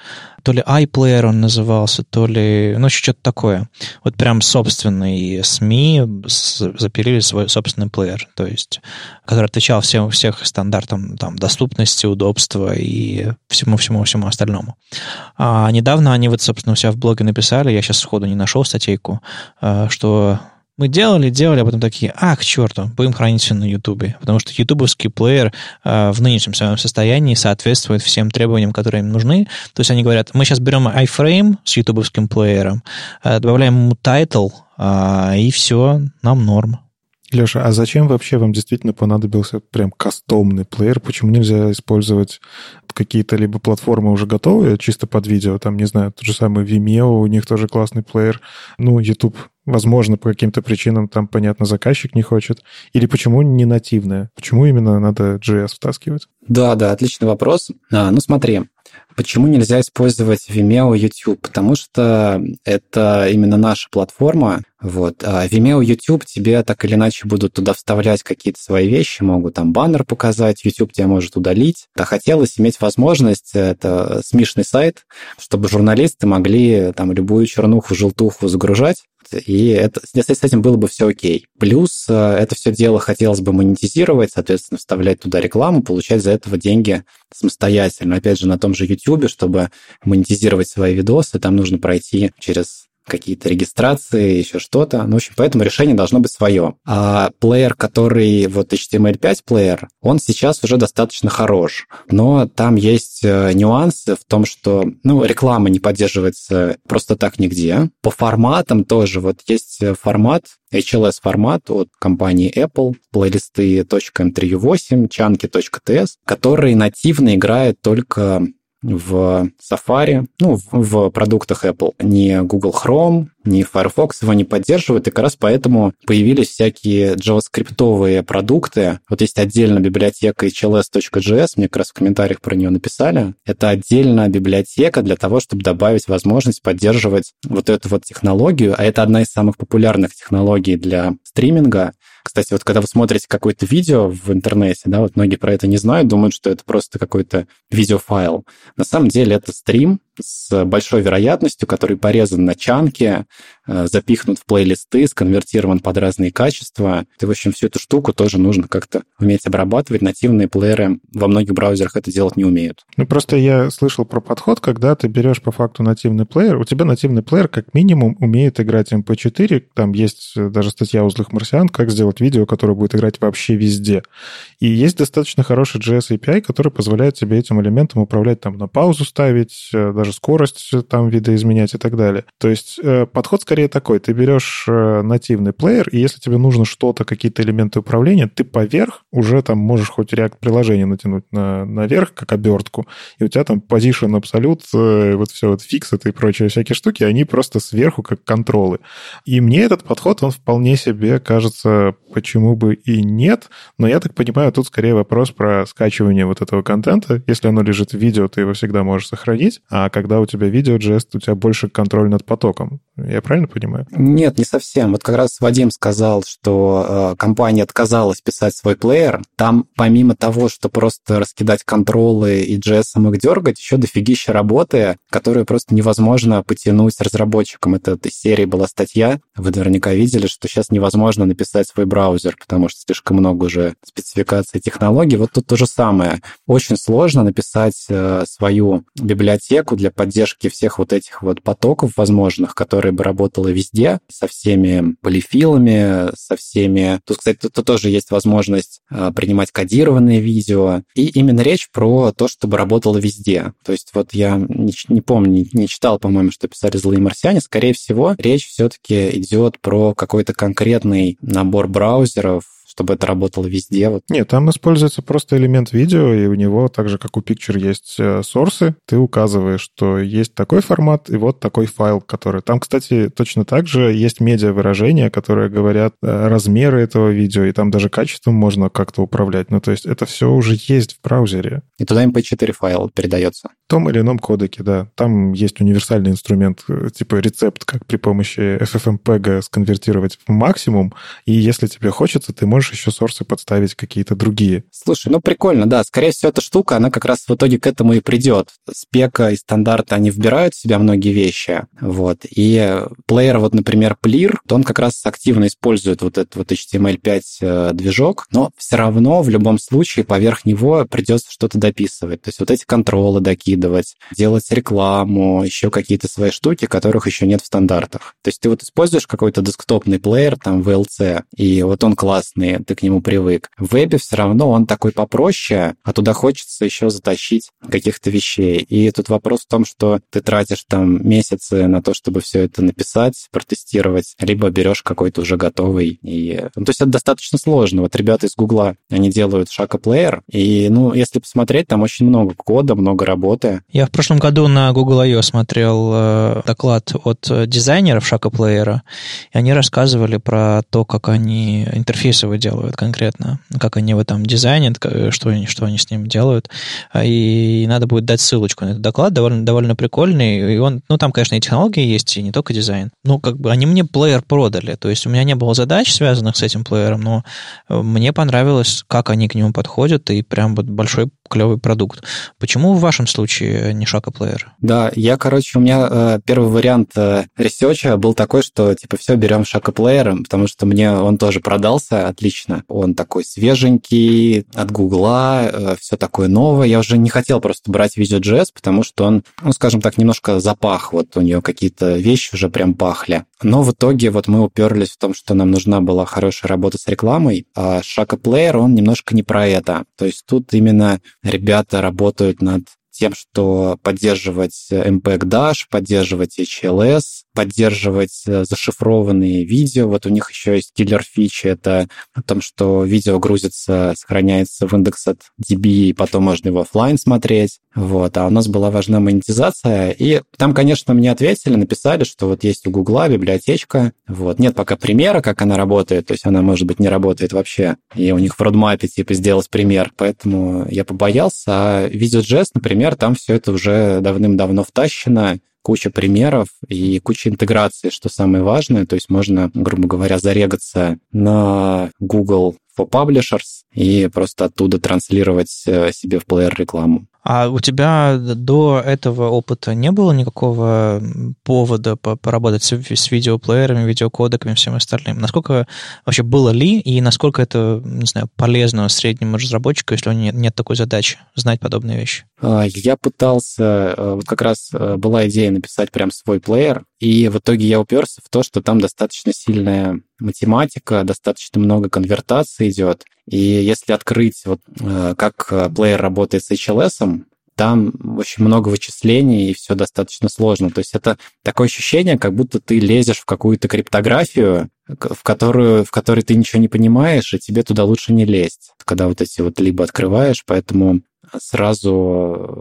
то ли iPlayer он назывался, то ли, ну, что-то такое. Вот прям собственный СМИ запилили свой собственный плеер, то есть, который отвечал всем, всех стандартам там, доступности, удобства и всему-всему-всему остальному. А недавно они вот, собственно, у себя в блоге написали, я сейчас сходу не нашел статейку, э, что мы делали, делали, а потом такие, а, к черту, будем хранить все на Ютубе. Потому что ютубовский плеер э, в нынешнем своем состоянии соответствует всем требованиям, которые им нужны. То есть они говорят, мы сейчас берем iFrame с ютубовским плеером, э, добавляем ему title, и все, нам норм. Леша, а зачем вообще вам действительно понадобился прям кастомный плеер? Почему нельзя использовать какие-то либо платформы уже готовые, чисто под видео, там, не знаю, тот же самый Vimeo, у них тоже классный плеер. Ну, YouTube, возможно, по каким-то причинам там, понятно, заказчик не хочет. Или почему не нативное? Почему именно надо JS втаскивать? Да, да, отличный вопрос. А, ну, смотри, Почему нельзя использовать Vimeo YouTube? Потому что это именно наша платформа. Вот. А Vimeo YouTube тебе так или иначе будут туда вставлять какие-то свои вещи, могут там баннер показать, YouTube тебя может удалить. А хотелось иметь возможность, это смешный сайт, чтобы журналисты могли там любую чернуху, желтуху загружать, и это, с этим было бы все окей. Плюс э, это все дело хотелось бы монетизировать, соответственно, вставлять туда рекламу, получать за этого деньги самостоятельно. Опять же, на том же YouTube, чтобы монетизировать свои видосы, там нужно пройти через какие-то регистрации, еще что-то. Ну, в общем, поэтому решение должно быть свое. А плеер, который вот HTML5 плеер, он сейчас уже достаточно хорош. Но там есть э, нюансы в том, что, ну, реклама не поддерживается просто так нигде. По форматам тоже. Вот есть формат, HLS-формат от компании Apple, плейлисты .m3u8, chunky.ts, который нативно играет только в Safari, ну, в продуктах Apple. Не Google Chrome, ни Firefox его не поддерживают, и как раз поэтому появились всякие JavaScript продукты. Вот есть отдельно библиотека hls.js, мне как раз в комментариях про нее написали. Это отдельная библиотека для того, чтобы добавить возможность поддерживать вот эту вот технологию, а это одна из самых популярных технологий для стриминга. Кстати, вот когда вы смотрите какое-то видео в интернете, да, вот многие про это не знают, думают, что это просто какой-то видеофайл. На самом деле это стрим, с большой вероятностью, который порезан на чанки, э, запихнут в плейлисты, сконвертирован под разные качества. И, в общем, всю эту штуку тоже нужно как-то уметь обрабатывать. Нативные плееры во многих браузерах это делать не умеют. Ну, просто я слышал про подход, когда ты берешь по факту нативный плеер, у тебя нативный плеер как минимум умеет играть MP4, эм там есть э, даже статья у злых марсиан, как сделать видео, которое будет играть вообще везде. И есть достаточно хороший JS API, который позволяет тебе этим элементом управлять, там, на паузу ставить, э, даже скорость там видоизменять и так далее. То есть э, подход скорее такой. Ты берешь э, нативный плеер, и если тебе нужно что-то, какие-то элементы управления, ты поверх уже там можешь хоть React приложение натянуть на, наверх, как обертку, и у тебя там position абсолют, э, вот все вот фиксы и прочие всякие штуки, они просто сверху как контролы. И мне этот подход, он вполне себе кажется, почему бы и нет, но я так понимаю, тут скорее вопрос про скачивание вот этого контента. Если оно лежит в видео, ты его всегда можешь сохранить, а когда у тебя видео JS, у тебя больше контроль над потоком. Я правильно понимаю? Нет, не совсем. Вот как раз Вадим сказал, что э, компания отказалась писать свой плеер. Там помимо того, что просто раскидать контролы и JS их дергать, еще дофигища работы, которую просто невозможно потянуть разработчикам. Это из серии была статья, вы наверняка видели, что сейчас невозможно написать свой браузер, потому что слишком много уже спецификаций технологий. Вот тут то же самое. Очень сложно написать э, свою библиотеку для поддержки всех вот этих вот потоков возможных, которые бы работала везде, со всеми полифилами, со всеми... Тут, кстати, тут тоже есть возможность э, принимать кодированные видео. И именно речь про то, чтобы работало везде. То есть вот я не, не помню, не читал, по-моему, что писали злые марсиане. Скорее всего, речь все-таки идет про какой-то конкретный набор браузеров, чтобы это работало везде. Вот. Нет, там используется просто элемент видео, и у него, так же как у Picture, есть э, сорсы. Ты указываешь, что есть такой формат и вот такой файл, который... Там, кстати, точно так же есть медиа-выражения, которые говорят э, размеры этого видео, и там даже качеством можно как-то управлять. Ну, то есть это все уже есть в браузере. И туда MP4 файл передается. том или ином кодеке, да. Там есть универсальный инструмент, э, типа рецепт, как при помощи FFmpeg сконвертировать в максимум, и если тебе хочется, ты можешь еще сорсы подставить какие-то другие. Слушай, ну прикольно, да. Скорее всего, эта штука, она как раз в итоге к этому и придет. Спека и стандарты, они вбирают в себя многие вещи, вот. И плеер, вот, например, Plir, он как раз активно использует вот этот вот HTML5 э, движок, но все равно в любом случае поверх него придется что-то дописывать. То есть вот эти контролы докидывать, делать рекламу, еще какие-то свои штуки, которых еще нет в стандартах. То есть ты вот используешь какой-то десктопный плеер, там, VLC, и вот он классный, ты к нему привык. В вебе все равно он такой попроще, а туда хочется еще затащить каких-то вещей. И тут вопрос в том, что ты тратишь там месяцы на то, чтобы все это написать, протестировать, либо берешь какой-то уже готовый. И... Ну, то есть это достаточно сложно. Вот ребята из Гугла, они делают Шака плеер, и, ну, если посмотреть, там очень много кода, много работы. Я в прошлом году на Google I.O. смотрел э, доклад от дизайнеров Шака плеера, и они рассказывали про то, как они интерфейсы делают конкретно, как они его там дизайнят, что они, что они с ним делают. И надо будет дать ссылочку на этот доклад, довольно, довольно прикольный. И он, ну, там, конечно, и технологии есть, и не только дизайн. Ну, как бы они мне плеер продали. То есть у меня не было задач, связанных с этим плеером, но э, мне понравилось, как они к нему подходят, и прям вот большой клевый продукт. Почему в вашем случае не Shaka Player? Да, я, короче, у меня э, первый вариант э, ресерча был такой, что типа все берем Shaka Player'ом, потому что мне он тоже продался отлично. Он такой свеженький, от Гугла, э, все такое новое. Я уже не хотел просто брать Video.js, потому что он, ну, скажем так, немножко запах. Вот у нее какие-то вещи уже прям пахли. Но в итоге вот мы уперлись в том, что нам нужна была хорошая работа с рекламой, а Шака Плеер, он немножко не про это. То есть тут именно ребята работают над тем, что поддерживать MPEG Dash, поддерживать HLS, поддерживать э, зашифрованные видео. Вот у них еще есть киллер фичи, это о том, что видео грузится, сохраняется в индекс от DB, и потом можно его офлайн смотреть. Вот. А у нас была важна монетизация. И там, конечно, мне ответили, написали, что вот есть у Гугла библиотечка. Вот. Нет пока примера, как она работает. То есть она, может быть, не работает вообще. И у них в родмапе типа сделать пример. Поэтому я побоялся. А Visual.js, например, там все это уже давным-давно втащено куча примеров и куча интеграции, что самое важное. То есть можно, грубо говоря, зарегаться на Google for Publishers и просто оттуда транслировать э, себе в плеер рекламу. А у тебя до этого опыта не было никакого повода поработать с, видеоплеерами, видеокодеками и всем остальным? Насколько вообще было ли, и насколько это, не знаю, полезно среднему разработчику, если у него нет такой задачи, знать подобные вещи? А, я пытался, э, вот как раз э, была идея написать прям свой плеер, и в итоге я уперся в то, что там достаточно сильная математика, достаточно много конвертации идет. И если открыть, вот, э, как плеер работает с HLS, там очень много вычислений, и все достаточно сложно. То есть это такое ощущение, как будто ты лезешь в какую-то криптографию, в которую, в которой ты ничего не понимаешь, и тебе туда лучше не лезть, когда вот эти вот либо открываешь, поэтому сразу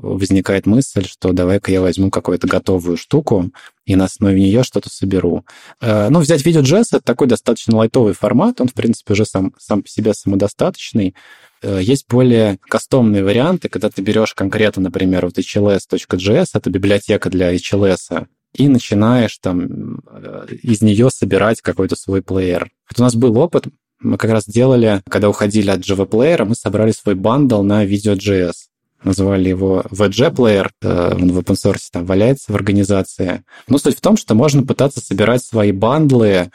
возникает мысль, что давай-ка я возьму какую-то готовую штуку и на основе нее что-то соберу. Э, ну, взять видео.js — это такой достаточно лайтовый формат, он, в принципе, уже сам, сам по себе самодостаточный. Э, есть более кастомные варианты, когда ты берешь конкретно, например, вот hls.js, это библиотека для HLS, и начинаешь там э, из нее собирать какой-то свой плеер. Вот у нас был опыт, мы как раз делали, когда уходили от Java Player, мы собрали свой бандл на Video.js. Называли его VG Player, э, он в open source там валяется в организации. Но суть в том, что можно пытаться собирать свои бандлы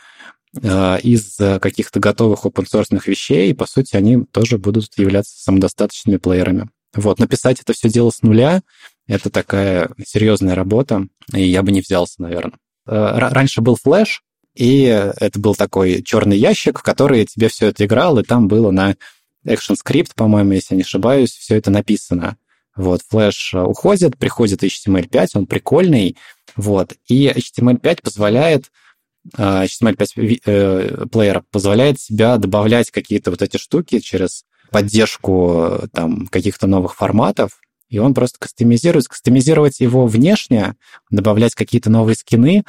э, из каких-то готовых open source вещей, и, по сути, они тоже будут являться самодостаточными плеерами. Вот, написать это все дело с нуля — это такая серьезная работа, и я бы не взялся, наверное. Э, раньше был флеш, и это был такой черный ящик, в который тебе все это играл, и там было на ActionScript, по-моему, если не ошибаюсь, все это написано. Вот, флеш уходит, приходит HTML5, он прикольный, вот, и HTML5 позволяет HTML5 э, плеер позволяет себя добавлять какие-то вот эти штуки через поддержку там каких-то новых форматов, и он просто кастомизирует. Кастомизировать его внешне, добавлять какие-то новые скины,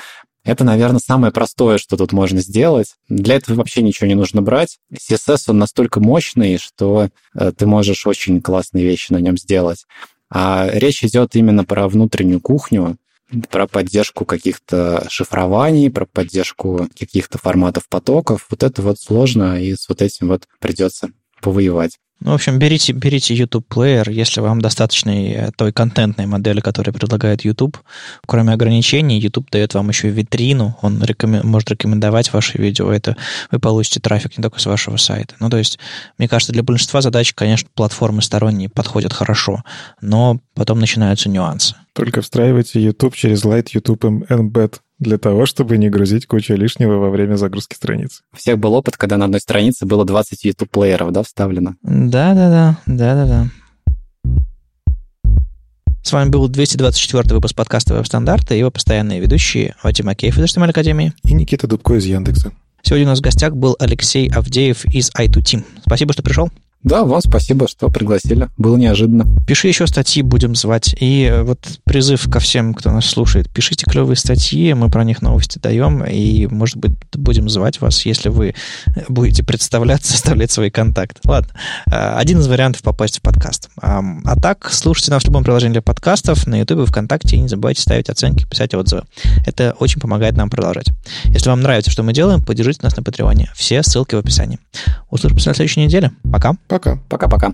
это, наверное, самое простое, что тут можно сделать. Для этого вообще ничего не нужно брать. CSS, он настолько мощный, что э, ты можешь очень классные вещи на нем сделать. А речь идет именно про внутреннюю кухню, про поддержку каких-то шифрований, про поддержку каких-то форматов потоков. Вот это вот сложно, и с вот этим вот придется повоевать. Ну, в общем, берите, берите YouTube Player, если вам достаточно э, той контентной модели, которую предлагает YouTube. Кроме ограничений, YouTube дает вам еще витрину, он рекомен, может рекомендовать ваши видео. Это вы получите трафик не только с вашего сайта. Ну, то есть, мне кажется, для большинства задач, конечно, платформы сторонние подходят хорошо, но потом начинаются нюансы. Только встраивайте YouTube через Light YouTube Embed для того, чтобы не грузить кучу лишнего во время загрузки страниц. У всех был опыт, когда на одной странице было 20 YouTube-плееров, да, вставлено? Да-да-да, да-да-да. С вами был 224 выпуск подкаста «Веб-стандарты» и его постоянные ведущие Вадим Акеев из HTML Академии и Никита Дубко из Яндекса. Сегодня у нас в гостях был Алексей Авдеев из i2Team. Спасибо, что пришел. Да, вам спасибо, что пригласили. Было неожиданно. Пиши еще статьи, будем звать. И вот призыв ко всем, кто нас слушает. Пишите клевые статьи, мы про них новости даем. И, может быть, будем звать вас, если вы будете представляться, оставлять свои контакты. Ладно. А, один из вариантов попасть в подкаст. А, так, слушайте нас в любом приложении для подкастов, на YouTube, ВКонтакте. И не забывайте ставить оценки, писать отзывы. Это очень помогает нам продолжать. Если вам нравится, что мы делаем, поддержите нас на Патреоне. Все ссылки в описании. Услышимся на следующей неделе. Пока. Пока. Пока-пока.